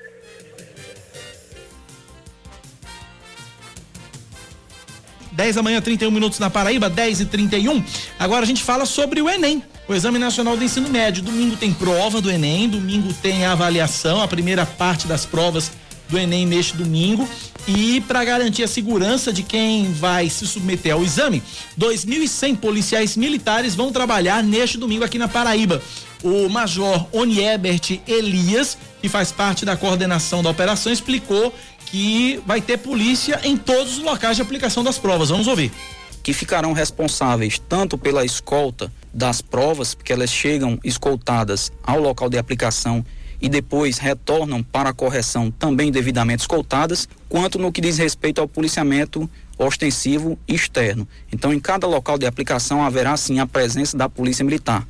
10 da manhã, 31 minutos na Paraíba, 10 e 31. Agora a gente fala sobre o Enem. O Exame Nacional do Ensino Médio. Domingo tem prova do Enem, domingo tem a avaliação, a primeira parte das provas do Enem neste domingo. E para garantir a segurança de quem vai se submeter ao exame, 2.100 policiais militares vão trabalhar neste domingo aqui na Paraíba. O Major Oniebert Elias, que faz parte da coordenação da operação, explicou que vai ter polícia em todos os locais de aplicação das provas. Vamos ouvir. Que ficarão responsáveis tanto pela escolta das provas, porque elas chegam escoltadas ao local de aplicação e depois retornam para a correção também devidamente escoltadas, quanto no que diz respeito ao policiamento ostensivo externo. Então, em cada local de aplicação haverá sim a presença da Polícia Militar.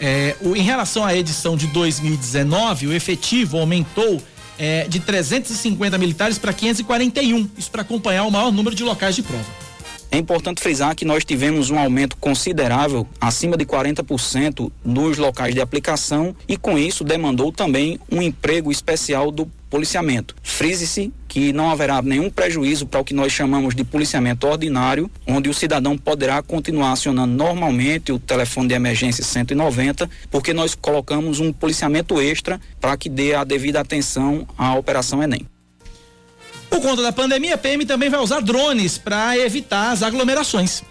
É, o, em relação à edição de 2019, o efetivo aumentou é, de 350 militares para 541, isso para acompanhar o maior número de locais de prova. É importante frisar que nós tivemos um aumento considerável, acima de 40%, nos locais de aplicação e com isso demandou também um emprego especial do policiamento. Frise-se que não haverá nenhum prejuízo para o que nós chamamos de policiamento ordinário, onde o cidadão poderá continuar acionando normalmente o telefone de emergência 190, porque nós colocamos um policiamento extra para que dê a devida atenção à Operação Enem. Por conta da pandemia, a PM também vai usar drones para evitar as aglomerações.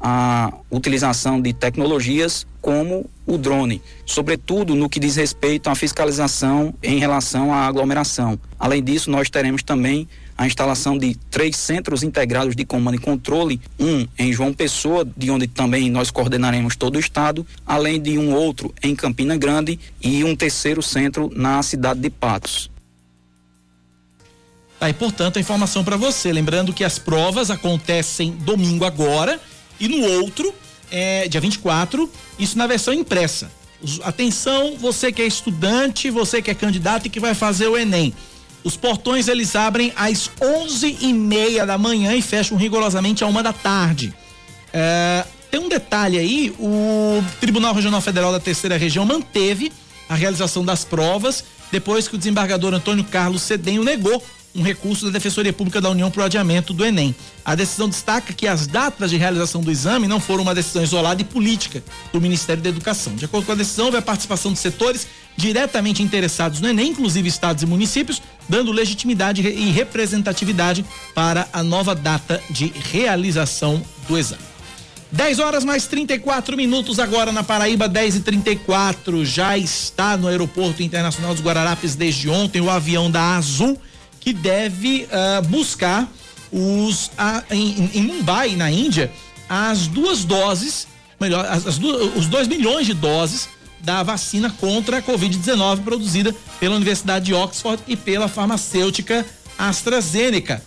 a utilização de tecnologias como o drone, sobretudo no que diz respeito à fiscalização em relação à aglomeração. Além disso, nós teremos também a instalação de três centros integrados de comando e controle, um em João Pessoa, de onde também nós coordenaremos todo o estado, além de um outro em Campina Grande e um terceiro centro na cidade de Patos. Tá, e portanto a informação para você, lembrando que as provas acontecem domingo agora e no outro, é, dia 24, isso na versão impressa. Atenção, você que é estudante, você que é candidato e que vai fazer o Enem. Os portões eles abrem às onze e meia da manhã e fecham rigorosamente a uma da tarde. É, tem um detalhe aí, o Tribunal Regional Federal da Terceira Região manteve a realização das provas depois que o desembargador Antônio Carlos Cedenho negou um recurso da Defensoria Pública da União para o adiamento do Enem. A decisão destaca que as datas de realização do exame não foram uma decisão isolada e política do Ministério da Educação. De acordo com a decisão, houve a participação de setores diretamente interessados no Enem, inclusive estados e municípios, dando legitimidade e representatividade para a nova data de realização do exame. 10 horas mais 34 minutos agora na Paraíba, 10 e 34 Já está no Aeroporto Internacional dos Guararapes desde ontem o avião da Azul que deve uh, buscar os em, em, Mumbai, na Índia, as duas doses, melhor, as, as duas, os dois milhões de doses da vacina contra a Covid-19 produzida pela Universidade de Oxford e pela farmacêutica AstraZeneca.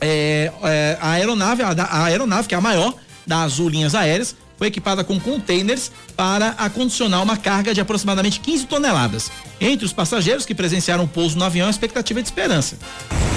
É, é, a aeronave, a, a aeronave que é a maior das Linhas Aéreas, foi equipada com containers para acondicionar uma carga de aproximadamente 15 toneladas. Entre os passageiros que presenciaram o pouso no avião, a expectativa é de esperança.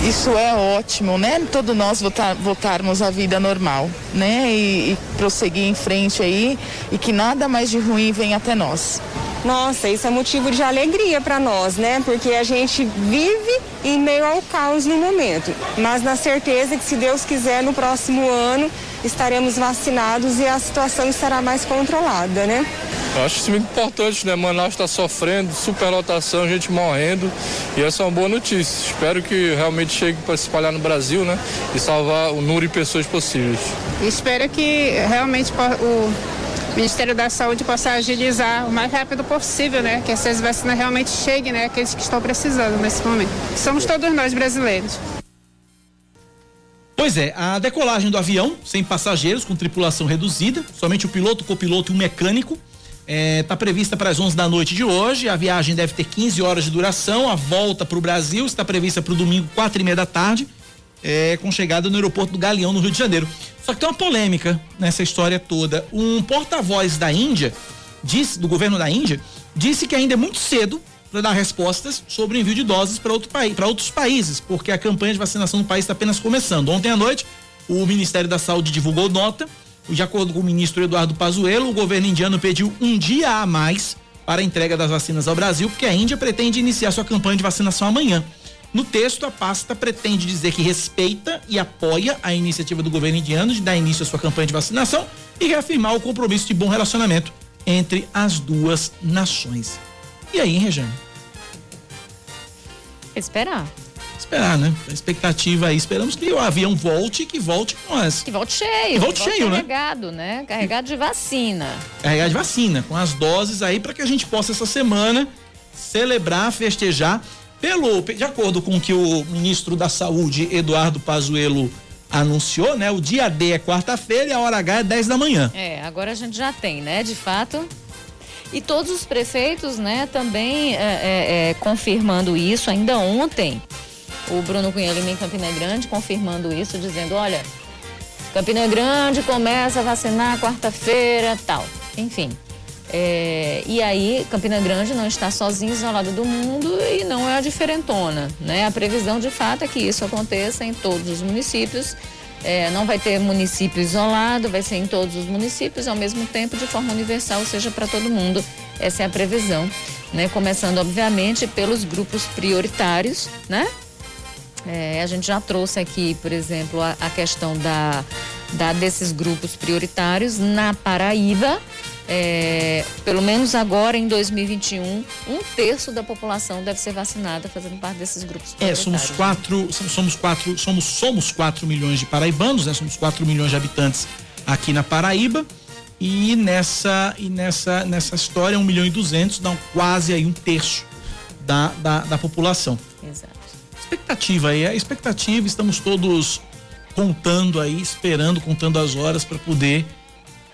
Isso é ótimo, né? Todos nós voltar, voltarmos à vida normal, né? E, e prosseguir em frente aí e que nada mais de ruim venha até nós. Nossa, isso é motivo de alegria para nós, né? Porque a gente vive em meio ao caos no momento, mas na certeza que se Deus quiser no próximo ano estaremos vacinados e a situação estará mais controlada, né? Eu acho isso muito importante, né? Manaus está sofrendo, superlotação, gente morrendo e essa é uma boa notícia. Espero que realmente chegue para se espalhar no Brasil, né? E salvar o número de pessoas possíveis. Espero que realmente o Ministério da Saúde possa agilizar o mais rápido possível, né? Que essas vacinas realmente cheguem, né? Aqueles que estão precisando nesse momento. Somos todos nós brasileiros. Pois é, a decolagem do avião, sem passageiros, com tripulação reduzida, somente o piloto, o copiloto e o mecânico, está é, tá prevista para as 11 da noite de hoje. A viagem deve ter 15 horas de duração. A volta para o Brasil está prevista para o domingo, quatro e meia da tarde, é, com chegada no aeroporto do Galeão, no Rio de Janeiro. Só que tem uma polêmica nessa história toda. Um porta-voz da Índia, disse, do governo da Índia, disse que ainda é muito cedo para dar respostas sobre o envio de doses para outro país, outros países, porque a campanha de vacinação no país está apenas começando. Ontem à noite, o Ministério da Saúde divulgou nota. De acordo com o ministro Eduardo Pazuello, o governo indiano pediu um dia a mais para a entrega das vacinas ao Brasil, porque a Índia pretende iniciar sua campanha de vacinação amanhã. No texto, a pasta pretende dizer que respeita e apoia a iniciativa do governo indiano de dar início à sua campanha de vacinação e reafirmar o compromisso de bom relacionamento entre as duas nações. E aí, Rejane? Esperar. Esperar, né? A expectativa aí, esperamos que o avião volte que volte com as. Que volte cheio. Que volte, cheio, carregado, né? Carregado, né? Carregado de vacina. Carregado de vacina, com as doses aí para que a gente possa essa semana celebrar, festejar. Pelo, de acordo com o que o ministro da Saúde, Eduardo Pazuello, anunciou, né? O dia D é quarta-feira e a hora H é 10 da manhã. É, agora a gente já tem, né? De fato, e todos os prefeitos, né, também é, é, é, confirmando isso. Ainda ontem, o Bruno Cunha Lima em Campina Grande confirmando isso, dizendo: olha, Campina Grande começa a vacinar quarta-feira, tal. Enfim. É, e aí, Campina Grande não está sozinho, isolado do mundo e não é a diferentona. Né? A previsão de fato é que isso aconteça em todos os municípios é, não vai ter município isolado, vai ser em todos os municípios ao mesmo tempo, de forma universal, ou seja, para todo mundo. Essa é a previsão, né? Começando, obviamente, pelos grupos prioritários, né? É, a gente já trouxe aqui, por exemplo, a, a questão da, da, desses grupos prioritários na Paraíba é, pelo menos agora em 2021, um terço da população deve ser vacinada fazendo parte desses grupos. É, somos quatro, somos quatro, somos somos quatro milhões de paraibanos, né? Somos quatro milhões de habitantes aqui na Paraíba. E nessa, e nessa, nessa história, 1 milhão e 200 dá quase aí um terço da, da, da população. Exato. Expectativa aí, a expectativa, estamos todos contando aí, esperando, contando as horas para poder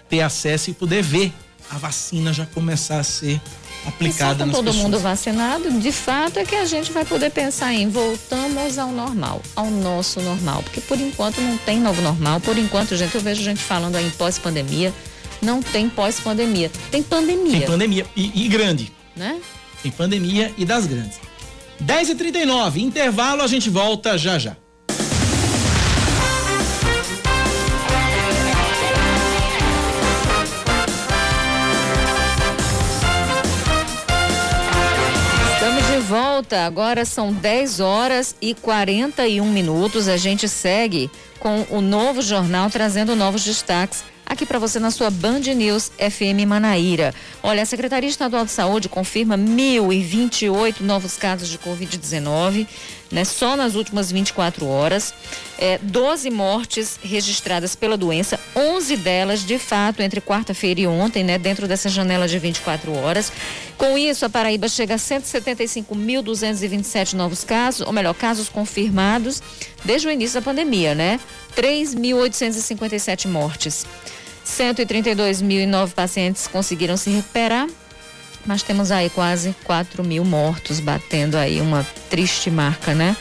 ter acesso e poder ver a vacina já começar a ser aplicada com nas todo pessoas. mundo vacinado, de fato é que a gente vai poder pensar em voltamos ao normal, ao nosso normal, porque por enquanto não tem novo normal, por enquanto, gente, eu vejo gente falando aí em pós-pandemia, não tem pós-pandemia, tem pandemia, Tem pandemia e, e grande. né? Tem pandemia e das grandes. 10 e 39 intervalo, a gente volta já já. Volta, agora são 10 horas e 41 minutos. A gente segue com o novo jornal trazendo novos destaques aqui para você na sua Band News FM Manaíra. Olha, a Secretaria Estadual de Saúde confirma 1.028 novos casos de Covid-19, né? Só nas últimas 24 horas. É, 12 mortes registradas pela doença, 11 delas, de fato, entre quarta-feira e ontem, né? Dentro dessa janela de 24 horas. Com isso, a Paraíba chega a 175.227 novos casos, ou melhor, casos confirmados desde o início da pandemia, né? 3.857 mortes. 132.009 pacientes conseguiram se recuperar, mas temos aí quase 4 mil mortos, batendo aí uma triste marca, né?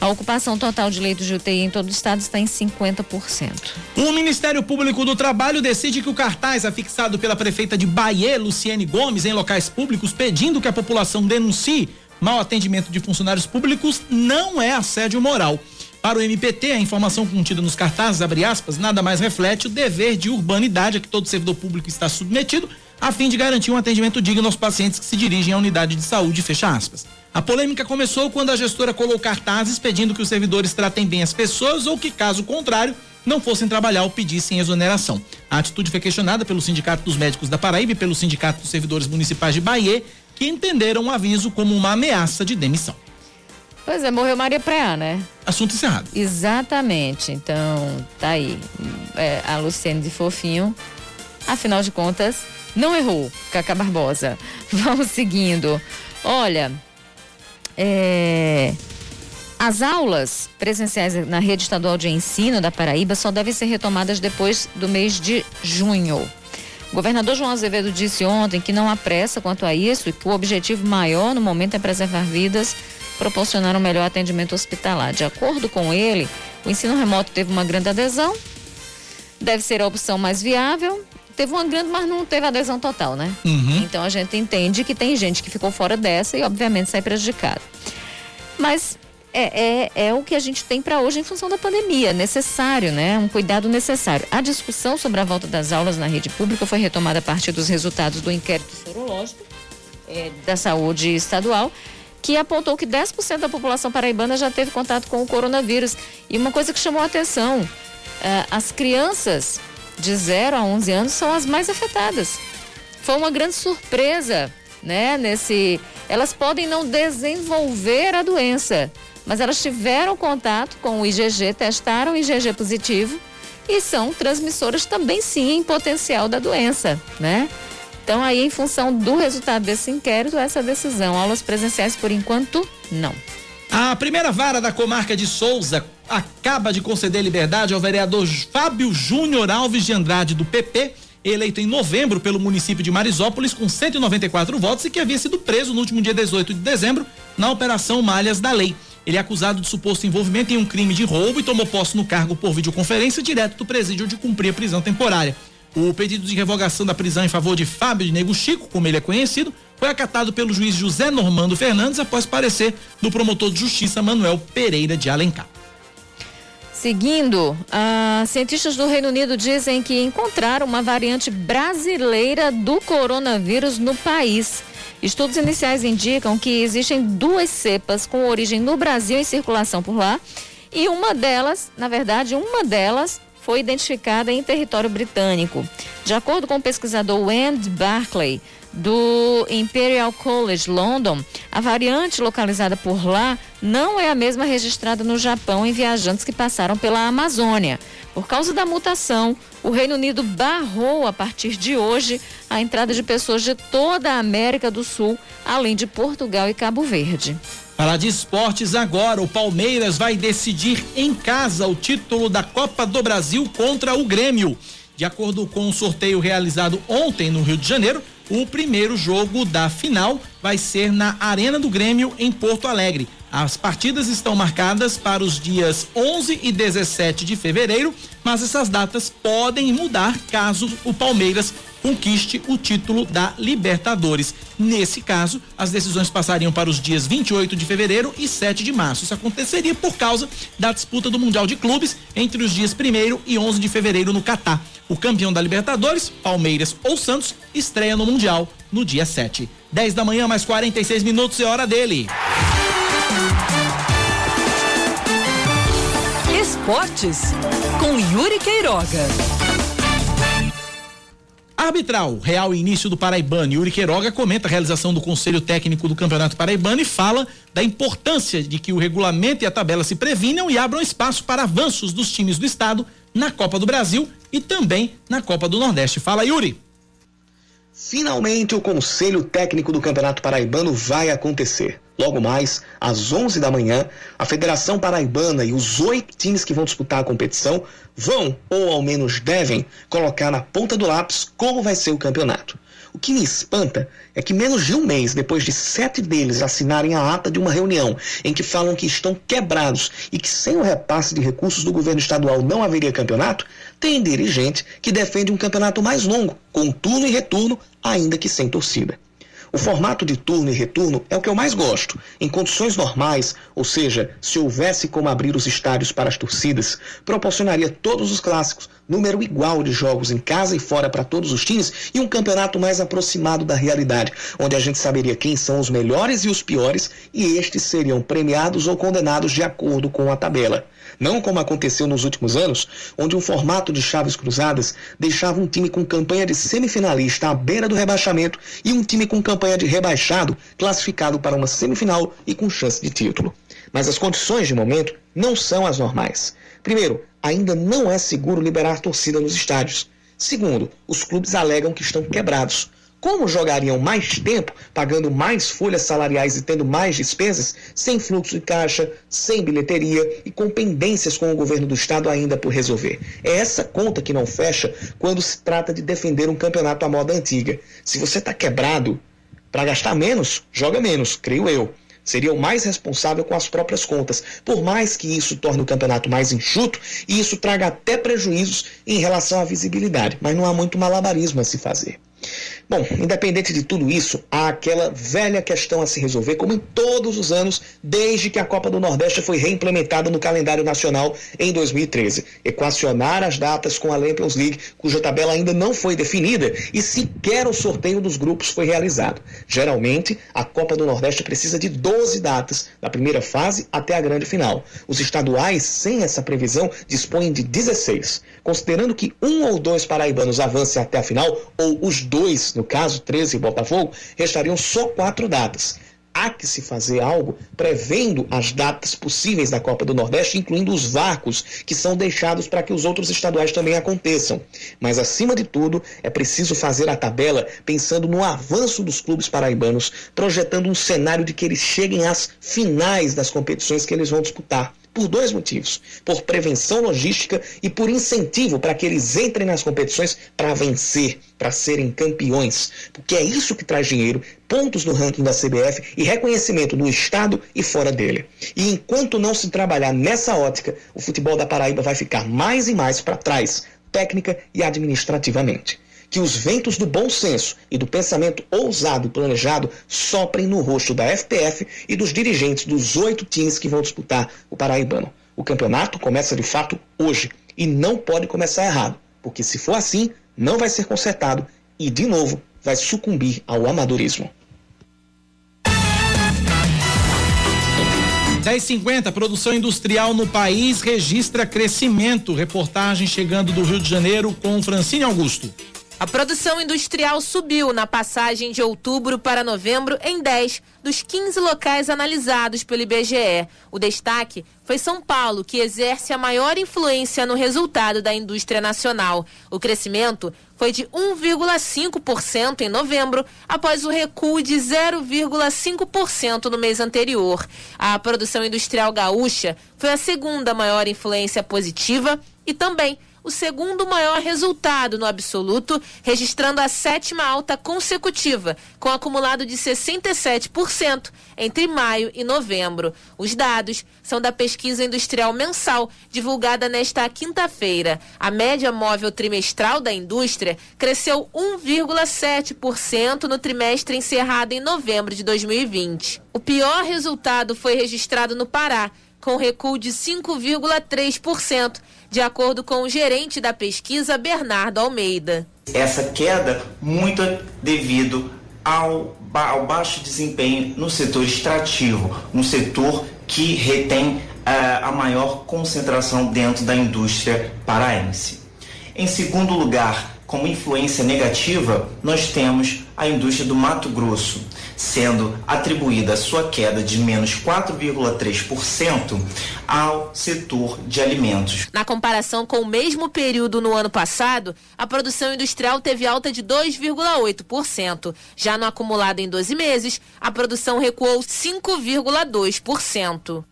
A ocupação total de leitos de UTI em todo o estado está em 50%. O Ministério Público do Trabalho decide que o cartaz afixado pela prefeita de Bahia, Luciene Gomes, em locais públicos, pedindo que a população denuncie mau atendimento de funcionários públicos, não é assédio moral. Para o MPT, a informação contida nos cartazes, aspas, nada mais reflete o dever de urbanidade a que todo servidor público está submetido, a fim de garantir um atendimento digno aos pacientes que se dirigem à unidade de saúde, fecha aspas. A polêmica começou quando a gestora colocou cartazes pedindo que os servidores tratem bem as pessoas ou que, caso contrário, não fossem trabalhar ou pedissem exoneração. A atitude foi questionada pelo Sindicato dos Médicos da Paraíba e pelo Sindicato dos Servidores Municipais de Bahia, que entenderam o aviso como uma ameaça de demissão. Pois é, morreu Maria Preá, né? Assunto encerrado. Exatamente. Então, tá aí. É, a Luciene de Fofinho, afinal de contas, não errou, Cacá Barbosa. Vamos seguindo. Olha, é, as aulas presenciais na rede estadual de ensino da Paraíba só devem ser retomadas depois do mês de junho. O governador João Azevedo disse ontem que não há pressa quanto a isso e que o objetivo maior no momento é preservar vidas, proporcionar um melhor atendimento hospitalar. De acordo com ele, o ensino remoto teve uma grande adesão, deve ser a opção mais viável. Teve uma grande, mas não teve adesão total, né? Uhum. Então a gente entende que tem gente que ficou fora dessa e, obviamente, sai prejudicado. Mas é, é, é o que a gente tem para hoje em função da pandemia, necessário, né? Um cuidado necessário. A discussão sobre a volta das aulas na rede pública foi retomada a partir dos resultados do inquérito sorológico eh, da saúde estadual, que apontou que 10% da população paraibana já teve contato com o coronavírus. E uma coisa que chamou a atenção: eh, as crianças de 0 a 11 anos são as mais afetadas. Foi uma grande surpresa, né? Nesse, elas podem não desenvolver a doença, mas elas tiveram contato com o IgG, testaram o IgG positivo e são transmissoras também sim em potencial da doença, né? Então aí em função do resultado desse inquérito, essa decisão, aulas presenciais por enquanto não. A primeira vara da comarca de Souza acaba de conceder liberdade ao vereador Fábio Júnior Alves de Andrade, do PP, eleito em novembro pelo município de Marisópolis com 194 votos e que havia sido preso no último dia 18 de dezembro na Operação Malhas da Lei. Ele é acusado de suposto envolvimento em um crime de roubo e tomou posse no cargo por videoconferência direto do presídio de cumprir a prisão temporária. O pedido de revogação da prisão em favor de Fábio de Nego Chico, como ele é conhecido, foi acatado pelo juiz José Normando Fernandes após parecer do promotor de justiça Manuel Pereira de Alencar. Seguindo, ah, cientistas do Reino Unido dizem que encontraram uma variante brasileira do coronavírus no país. Estudos iniciais indicam que existem duas cepas com origem no Brasil em circulação por lá e uma delas, na verdade, uma delas foi identificada em território britânico. De acordo com o pesquisador Wendy Barclay, do Imperial College London, a variante localizada por lá não é a mesma registrada no Japão em viajantes que passaram pela Amazônia. Por causa da mutação, o Reino Unido barrou a partir de hoje a entrada de pessoas de toda a América do Sul, além de Portugal e Cabo Verde. Falar de esportes agora, o Palmeiras vai decidir em casa o título da Copa do Brasil contra o Grêmio. De acordo com o sorteio realizado ontem no Rio de Janeiro, o primeiro jogo da final vai ser na Arena do Grêmio, em Porto Alegre. As partidas estão marcadas para os dias 11 e 17 de fevereiro, mas essas datas podem mudar caso o Palmeiras conquiste o título da Libertadores. Nesse caso, as decisões passariam para os dias 28 de fevereiro e 7 de março. Isso aconteceria por causa da disputa do Mundial de Clubes entre os dias 1 e 11 de fevereiro no Catar. O campeão da Libertadores, Palmeiras ou Santos, estreia no Mundial no dia 7. 10 da manhã, mais 46 minutos, é hora dele. Esportes com Yuri Queiroga. Arbitral, real início do Paraibano. Yuri Queiroga comenta a realização do Conselho Técnico do Campeonato Paraibano e fala da importância de que o regulamento e a tabela se previnam e abram espaço para avanços dos times do estado na Copa do Brasil e também na Copa do Nordeste. Fala, Yuri. Finalmente, o Conselho Técnico do Campeonato Paraibano vai acontecer. Logo mais, às 11 da manhã, a Federação Paraibana e os oito times que vão disputar a competição vão, ou ao menos devem, colocar na ponta do lápis como vai ser o campeonato. O que me espanta é que menos de um mês depois de sete deles assinarem a ata de uma reunião em que falam que estão quebrados e que sem o repasse de recursos do governo estadual não haveria campeonato, tem dirigente que defende um campeonato mais longo, com turno e retorno, ainda que sem torcida. O formato de turno e retorno é o que eu mais gosto. Em condições normais, ou seja, se houvesse como abrir os estádios para as torcidas, proporcionaria todos os clássicos, número igual de jogos em casa e fora para todos os times e um campeonato mais aproximado da realidade, onde a gente saberia quem são os melhores e os piores e estes seriam premiados ou condenados de acordo com a tabela. Não como aconteceu nos últimos anos, onde um formato de chaves cruzadas deixava um time com campanha de semifinalista à beira do rebaixamento e um time com campanha de rebaixado classificado para uma semifinal e com chance de título. Mas as condições de momento não são as normais. Primeiro, ainda não é seguro liberar torcida nos estádios. Segundo, os clubes alegam que estão quebrados. Como jogariam mais tempo, pagando mais folhas salariais e tendo mais despesas, sem fluxo de caixa, sem bilheteria e com pendências com o governo do estado ainda por resolver? É essa conta que não fecha quando se trata de defender um campeonato à moda antiga. Se você está quebrado, para gastar menos, joga menos, creio eu seria o mais responsável com as próprias contas, por mais que isso torne o campeonato mais enxuto e isso traga até prejuízos em relação à visibilidade, mas não há muito malabarismo a se fazer. Bom, independente de tudo isso, há aquela velha questão a se resolver, como em todos os anos, desde que a Copa do Nordeste foi reimplementada no calendário nacional em 2013. Equacionar as datas com a Champions League, cuja tabela ainda não foi definida e sequer o sorteio dos grupos foi realizado. Geralmente, a Copa do Nordeste precisa de 12 datas, da primeira fase até a grande final. Os estaduais, sem essa previsão, dispõem de 16. Considerando que um ou dois paraibanos avancem até a final, ou os dois no caso 13 e Botafogo, restariam só quatro datas. Há que se fazer algo prevendo as datas possíveis da Copa do Nordeste, incluindo os vácuos que são deixados para que os outros estaduais também aconteçam. Mas, acima de tudo, é preciso fazer a tabela pensando no avanço dos clubes paraibanos, projetando um cenário de que eles cheguem às finais das competições que eles vão disputar por dois motivos: por prevenção logística e por incentivo para que eles entrem nas competições para vencer, para serem campeões. Porque é isso que traz dinheiro, pontos no ranking da CBF e reconhecimento no estado e fora dele. E enquanto não se trabalhar nessa ótica, o futebol da Paraíba vai ficar mais e mais para trás, técnica e administrativamente que os ventos do bom senso e do pensamento ousado e planejado soprem no rosto da FPF e dos dirigentes dos oito times que vão disputar o Paraibano. O campeonato começa de fato hoje e não pode começar errado, porque se for assim, não vai ser consertado e, de novo, vai sucumbir ao amadorismo. 1050, produção industrial no país registra crescimento. Reportagem chegando do Rio de Janeiro com Francine Augusto. A produção industrial subiu na passagem de outubro para novembro em 10 dos 15 locais analisados pelo IBGE. O destaque foi São Paulo, que exerce a maior influência no resultado da indústria nacional. O crescimento foi de 1,5% em novembro, após o recuo de 0,5% no mês anterior. A produção industrial gaúcha foi a segunda maior influência positiva e também o segundo maior resultado no absoluto, registrando a sétima alta consecutiva, com acumulado de 67% entre maio e novembro. Os dados são da pesquisa industrial mensal, divulgada nesta quinta-feira. A média móvel trimestral da indústria cresceu 1,7% no trimestre encerrado em novembro de 2020. O pior resultado foi registrado no Pará, com recuo de 5,3%, de acordo com o gerente da pesquisa, Bernardo Almeida. Essa queda muito devido ao, ao baixo desempenho no setor extrativo, no setor que retém uh, a maior concentração dentro da indústria paraense. Em segundo lugar, como influência negativa, nós temos a indústria do Mato Grosso, sendo atribuída a sua queda de menos 4,3% ao setor de alimentos. Na comparação com o mesmo período no ano passado, a produção industrial teve alta de 2,8%. Já no acumulado em 12 meses, a produção recuou 5,2%.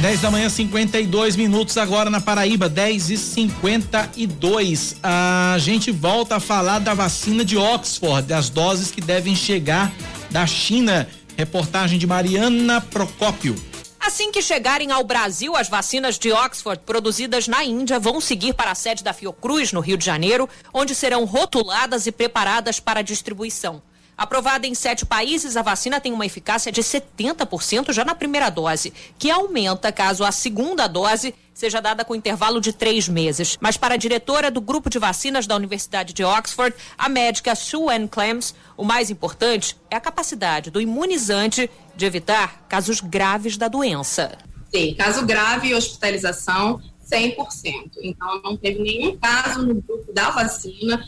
10 da manhã, 52 minutos agora na Paraíba, 10 e 52. A gente volta a falar da vacina de Oxford, das doses que devem chegar da China. Reportagem de Mariana Procópio. Assim que chegarem ao Brasil, as vacinas de Oxford produzidas na Índia vão seguir para a sede da Fiocruz, no Rio de Janeiro, onde serão rotuladas e preparadas para distribuição. Aprovada em sete países, a vacina tem uma eficácia de 70% já na primeira dose, que aumenta caso a segunda dose seja dada com intervalo de três meses. Mas para a diretora do grupo de vacinas da Universidade de Oxford, a médica Sue Ann Clems, o mais importante é a capacidade do imunizante de evitar casos graves da doença. Sim, caso grave e hospitalização, 100%. Então, não teve nenhum caso no grupo da vacina.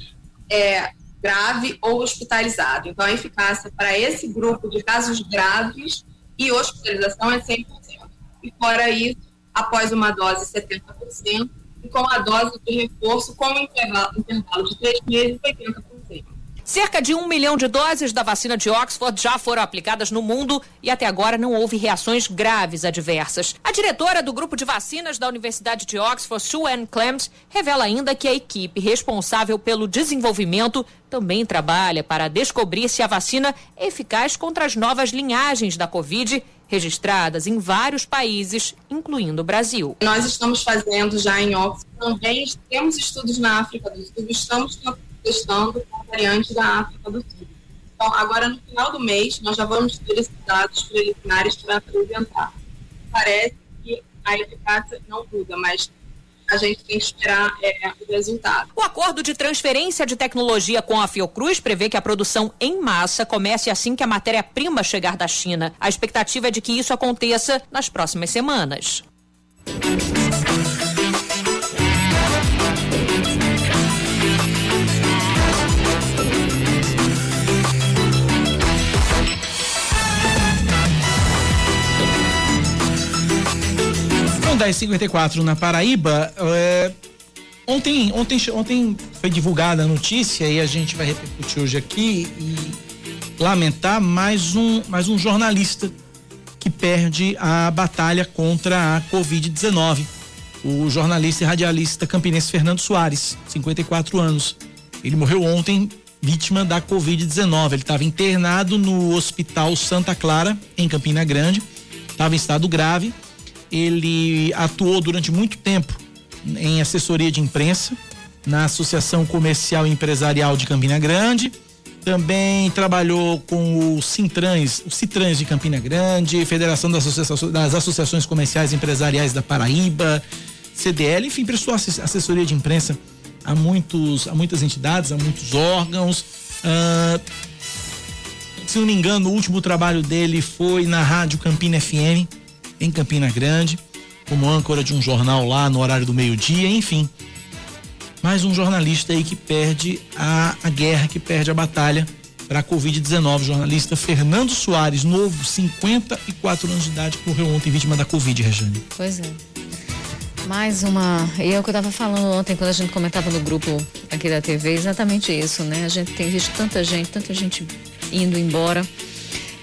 É, grave ou hospitalizado. Então, a eficácia para esse grupo de casos graves e hospitalização é 100%. E fora isso, após uma dose, 70%, e com a dose de reforço, com intervalo, intervalo de três meses, 80%. Cerca de um milhão de doses da vacina de Oxford já foram aplicadas no mundo e até agora não houve reações graves adversas. A diretora do grupo de vacinas da Universidade de Oxford, Sue Ann Clems, revela ainda que a equipe responsável pelo desenvolvimento também trabalha para descobrir se a vacina é eficaz contra as novas linhagens da Covid registradas em vários países, incluindo o Brasil. Nós estamos fazendo já em Oxford, também temos estudos na África do Sul, estamos testando variante da África do Sul. Então, agora no final do mês, nós já vamos ter esses dados preliminares para apresentar. Parece que a eficácia não muda, mas a gente tem que esperar é, o resultado. O acordo de transferência de tecnologia com a Fiocruz prevê que a produção em massa comece assim que a matéria-prima chegar da China. A expectativa é de que isso aconteça nas próximas semanas. São 10h54 na Paraíba. É, ontem, ontem, ontem foi divulgada a notícia e a gente vai repercutir hoje aqui e lamentar mais um, mais um jornalista que perde a batalha contra a Covid-19. O jornalista e radialista campinense Fernando Soares, 54 anos. Ele morreu ontem vítima da Covid-19. Ele estava internado no Hospital Santa Clara, em Campina Grande. Estava em estado grave ele atuou durante muito tempo em assessoria de imprensa na Associação Comercial e Empresarial de Campina Grande. Também trabalhou com o Cintrans, o Citrans de Campina Grande, Federação das Associações, das Associações Comerciais e Empresariais da Paraíba, CDL, enfim, prestou assessoria de imprensa a muitos, a muitas entidades, a muitos órgãos. Se não me engano, o último trabalho dele foi na Rádio Campina FM, em Campina Grande. como âncora de um jornal lá no horário do meio-dia, enfim. Mais um jornalista aí que perde a, a guerra, que perde a batalha para a Covid-19. Jornalista Fernando Soares, novo, 54 anos de idade, morreu ontem vítima da Covid, Rejane. Pois é. Mais uma. E é o que eu estava falando ontem, quando a gente comentava no grupo aqui da TV, exatamente isso, né? A gente tem visto tanta gente, tanta gente indo embora.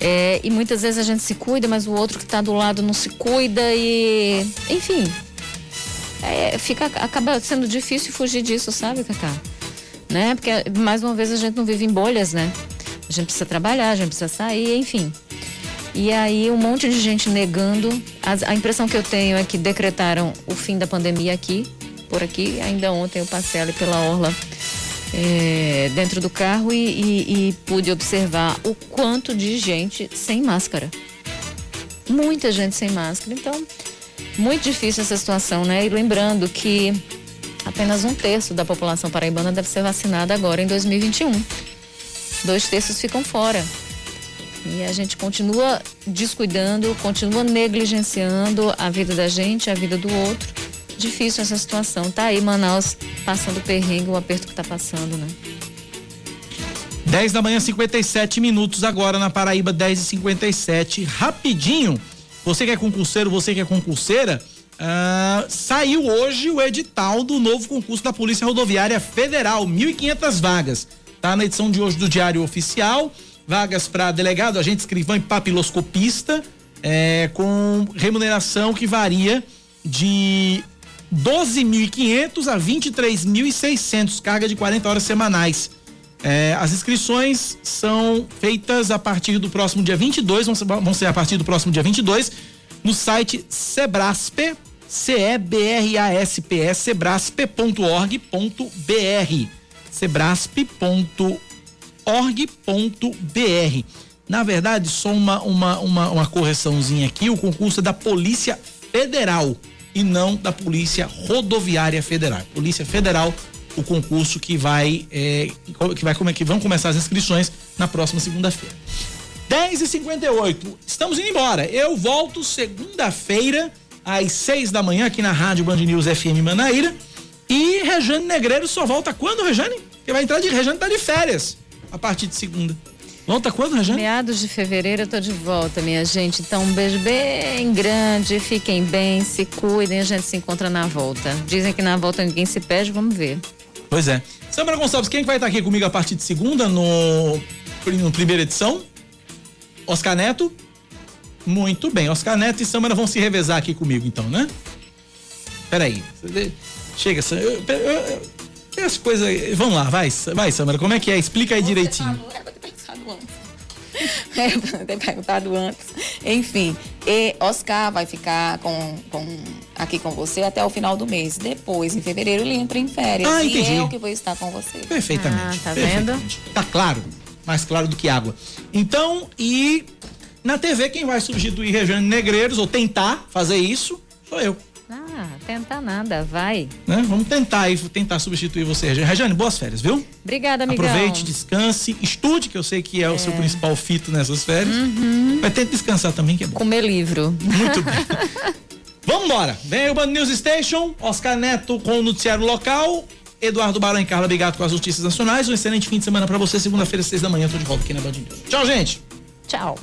É, e muitas vezes a gente se cuida, mas o outro que está do lado não se cuida e. Enfim. É, fica, acaba sendo difícil fugir disso, sabe, Cacá? Né? Porque, mais uma vez, a gente não vive em bolhas, né? A gente precisa trabalhar, a gente precisa sair, enfim. E aí um monte de gente negando. A, a, impressão que eu tenho é que decretaram o fim da pandemia aqui, por aqui. Ainda ontem eu passei ali pela orla é, dentro do carro e, e, e pude observar o quanto de gente sem máscara. Muita gente sem máscara. Então, muito difícil essa situação, né? E lembrando que apenas um terço da população paraibana deve ser vacinada agora em 2021. Dois terços ficam fora. E a gente continua descuidando, continua negligenciando a vida da gente, a vida do outro. Difícil essa situação. Tá aí Manaus passando perrengue, o aperto que tá passando, né? 10 da manhã, 57 minutos agora na Paraíba, 10 e 57 Rapidinho. Você que é concurseiro, você que é concurseira, uh, saiu hoje o edital do novo concurso da Polícia Rodoviária Federal, 1.500 vagas. Tá na edição de hoje do Diário Oficial vagas para delegado, agente escrivão e papiloscopista, é, com remuneração que varia de 12.500 a 23.600, carga de 40 horas semanais. É, as inscrições são feitas a partir do próximo dia 22, vão ser, vão ser a partir do próximo dia 22, no site Sebraspe, C-E-B-R-A-S-P-S, sebraspe.org.br. Sebraspe.org org.br. Na verdade, só uma, uma, uma, uma correçãozinha aqui: o concurso é da Polícia Federal e não da Polícia Rodoviária Federal. Polícia Federal, o concurso que vai, é, que vai como é que vão começar as inscrições na próxima segunda-feira. 10 e 58 estamos indo embora. Eu volto segunda-feira às 6 da manhã aqui na Rádio Band News FM Manaíra. E Rejane Negreiro só volta quando, Rejane? Que vai entrar de Rejane tá de férias a partir de segunda. Volta quando, Rejane? Meados de fevereiro eu tô de volta, minha gente. Então, um beijo bem grande. Fiquem bem, se cuidem. A gente se encontra na volta. Dizem que na volta ninguém se perde, vamos ver. Pois é. Samara Gonçalves, quem que vai estar aqui comigo a partir de segunda no, no primeira edição? Oscar Neto? Muito bem. Oscar Neto e Samara vão se revezar aqui comigo, então, né? Peraí. Chega, eu, as coisas. Vamos lá, vai, vai, Samara, como é que é? Explica aí direitinho. É, antes. É, ter perguntado antes. Enfim, e Oscar vai ficar com, com, aqui com você até o final do mês. Depois, em fevereiro, ele entra em férias. Ah, entendi. E eu que vou estar com você. Perfeitamente. Ah, tá perfeitamente. vendo? Tá claro. Mais claro do que água. Então, e na TV, quem vai substituir Regiane Negreiros, ou tentar fazer isso, sou eu. Ah, tentar nada, vai. Né? Vamos tentar aí, tentar substituir você. Rejane, boas férias, viu? Obrigada, amigão. Aproveite, descanse, estude, que eu sei que é, é. o seu principal fito nessas férias. Uhum. Mas tente descansar também, que é bom. Comer livro. Muito bem. Vamos embora. Vem o Band News Station, Oscar Neto com o noticiário local. Eduardo Barão e Carla Bigato com as notícias nacionais. Um excelente fim de semana para você. Segunda-feira, seis da manhã, tô de volta aqui na Band News. Tchau, gente. Tchau.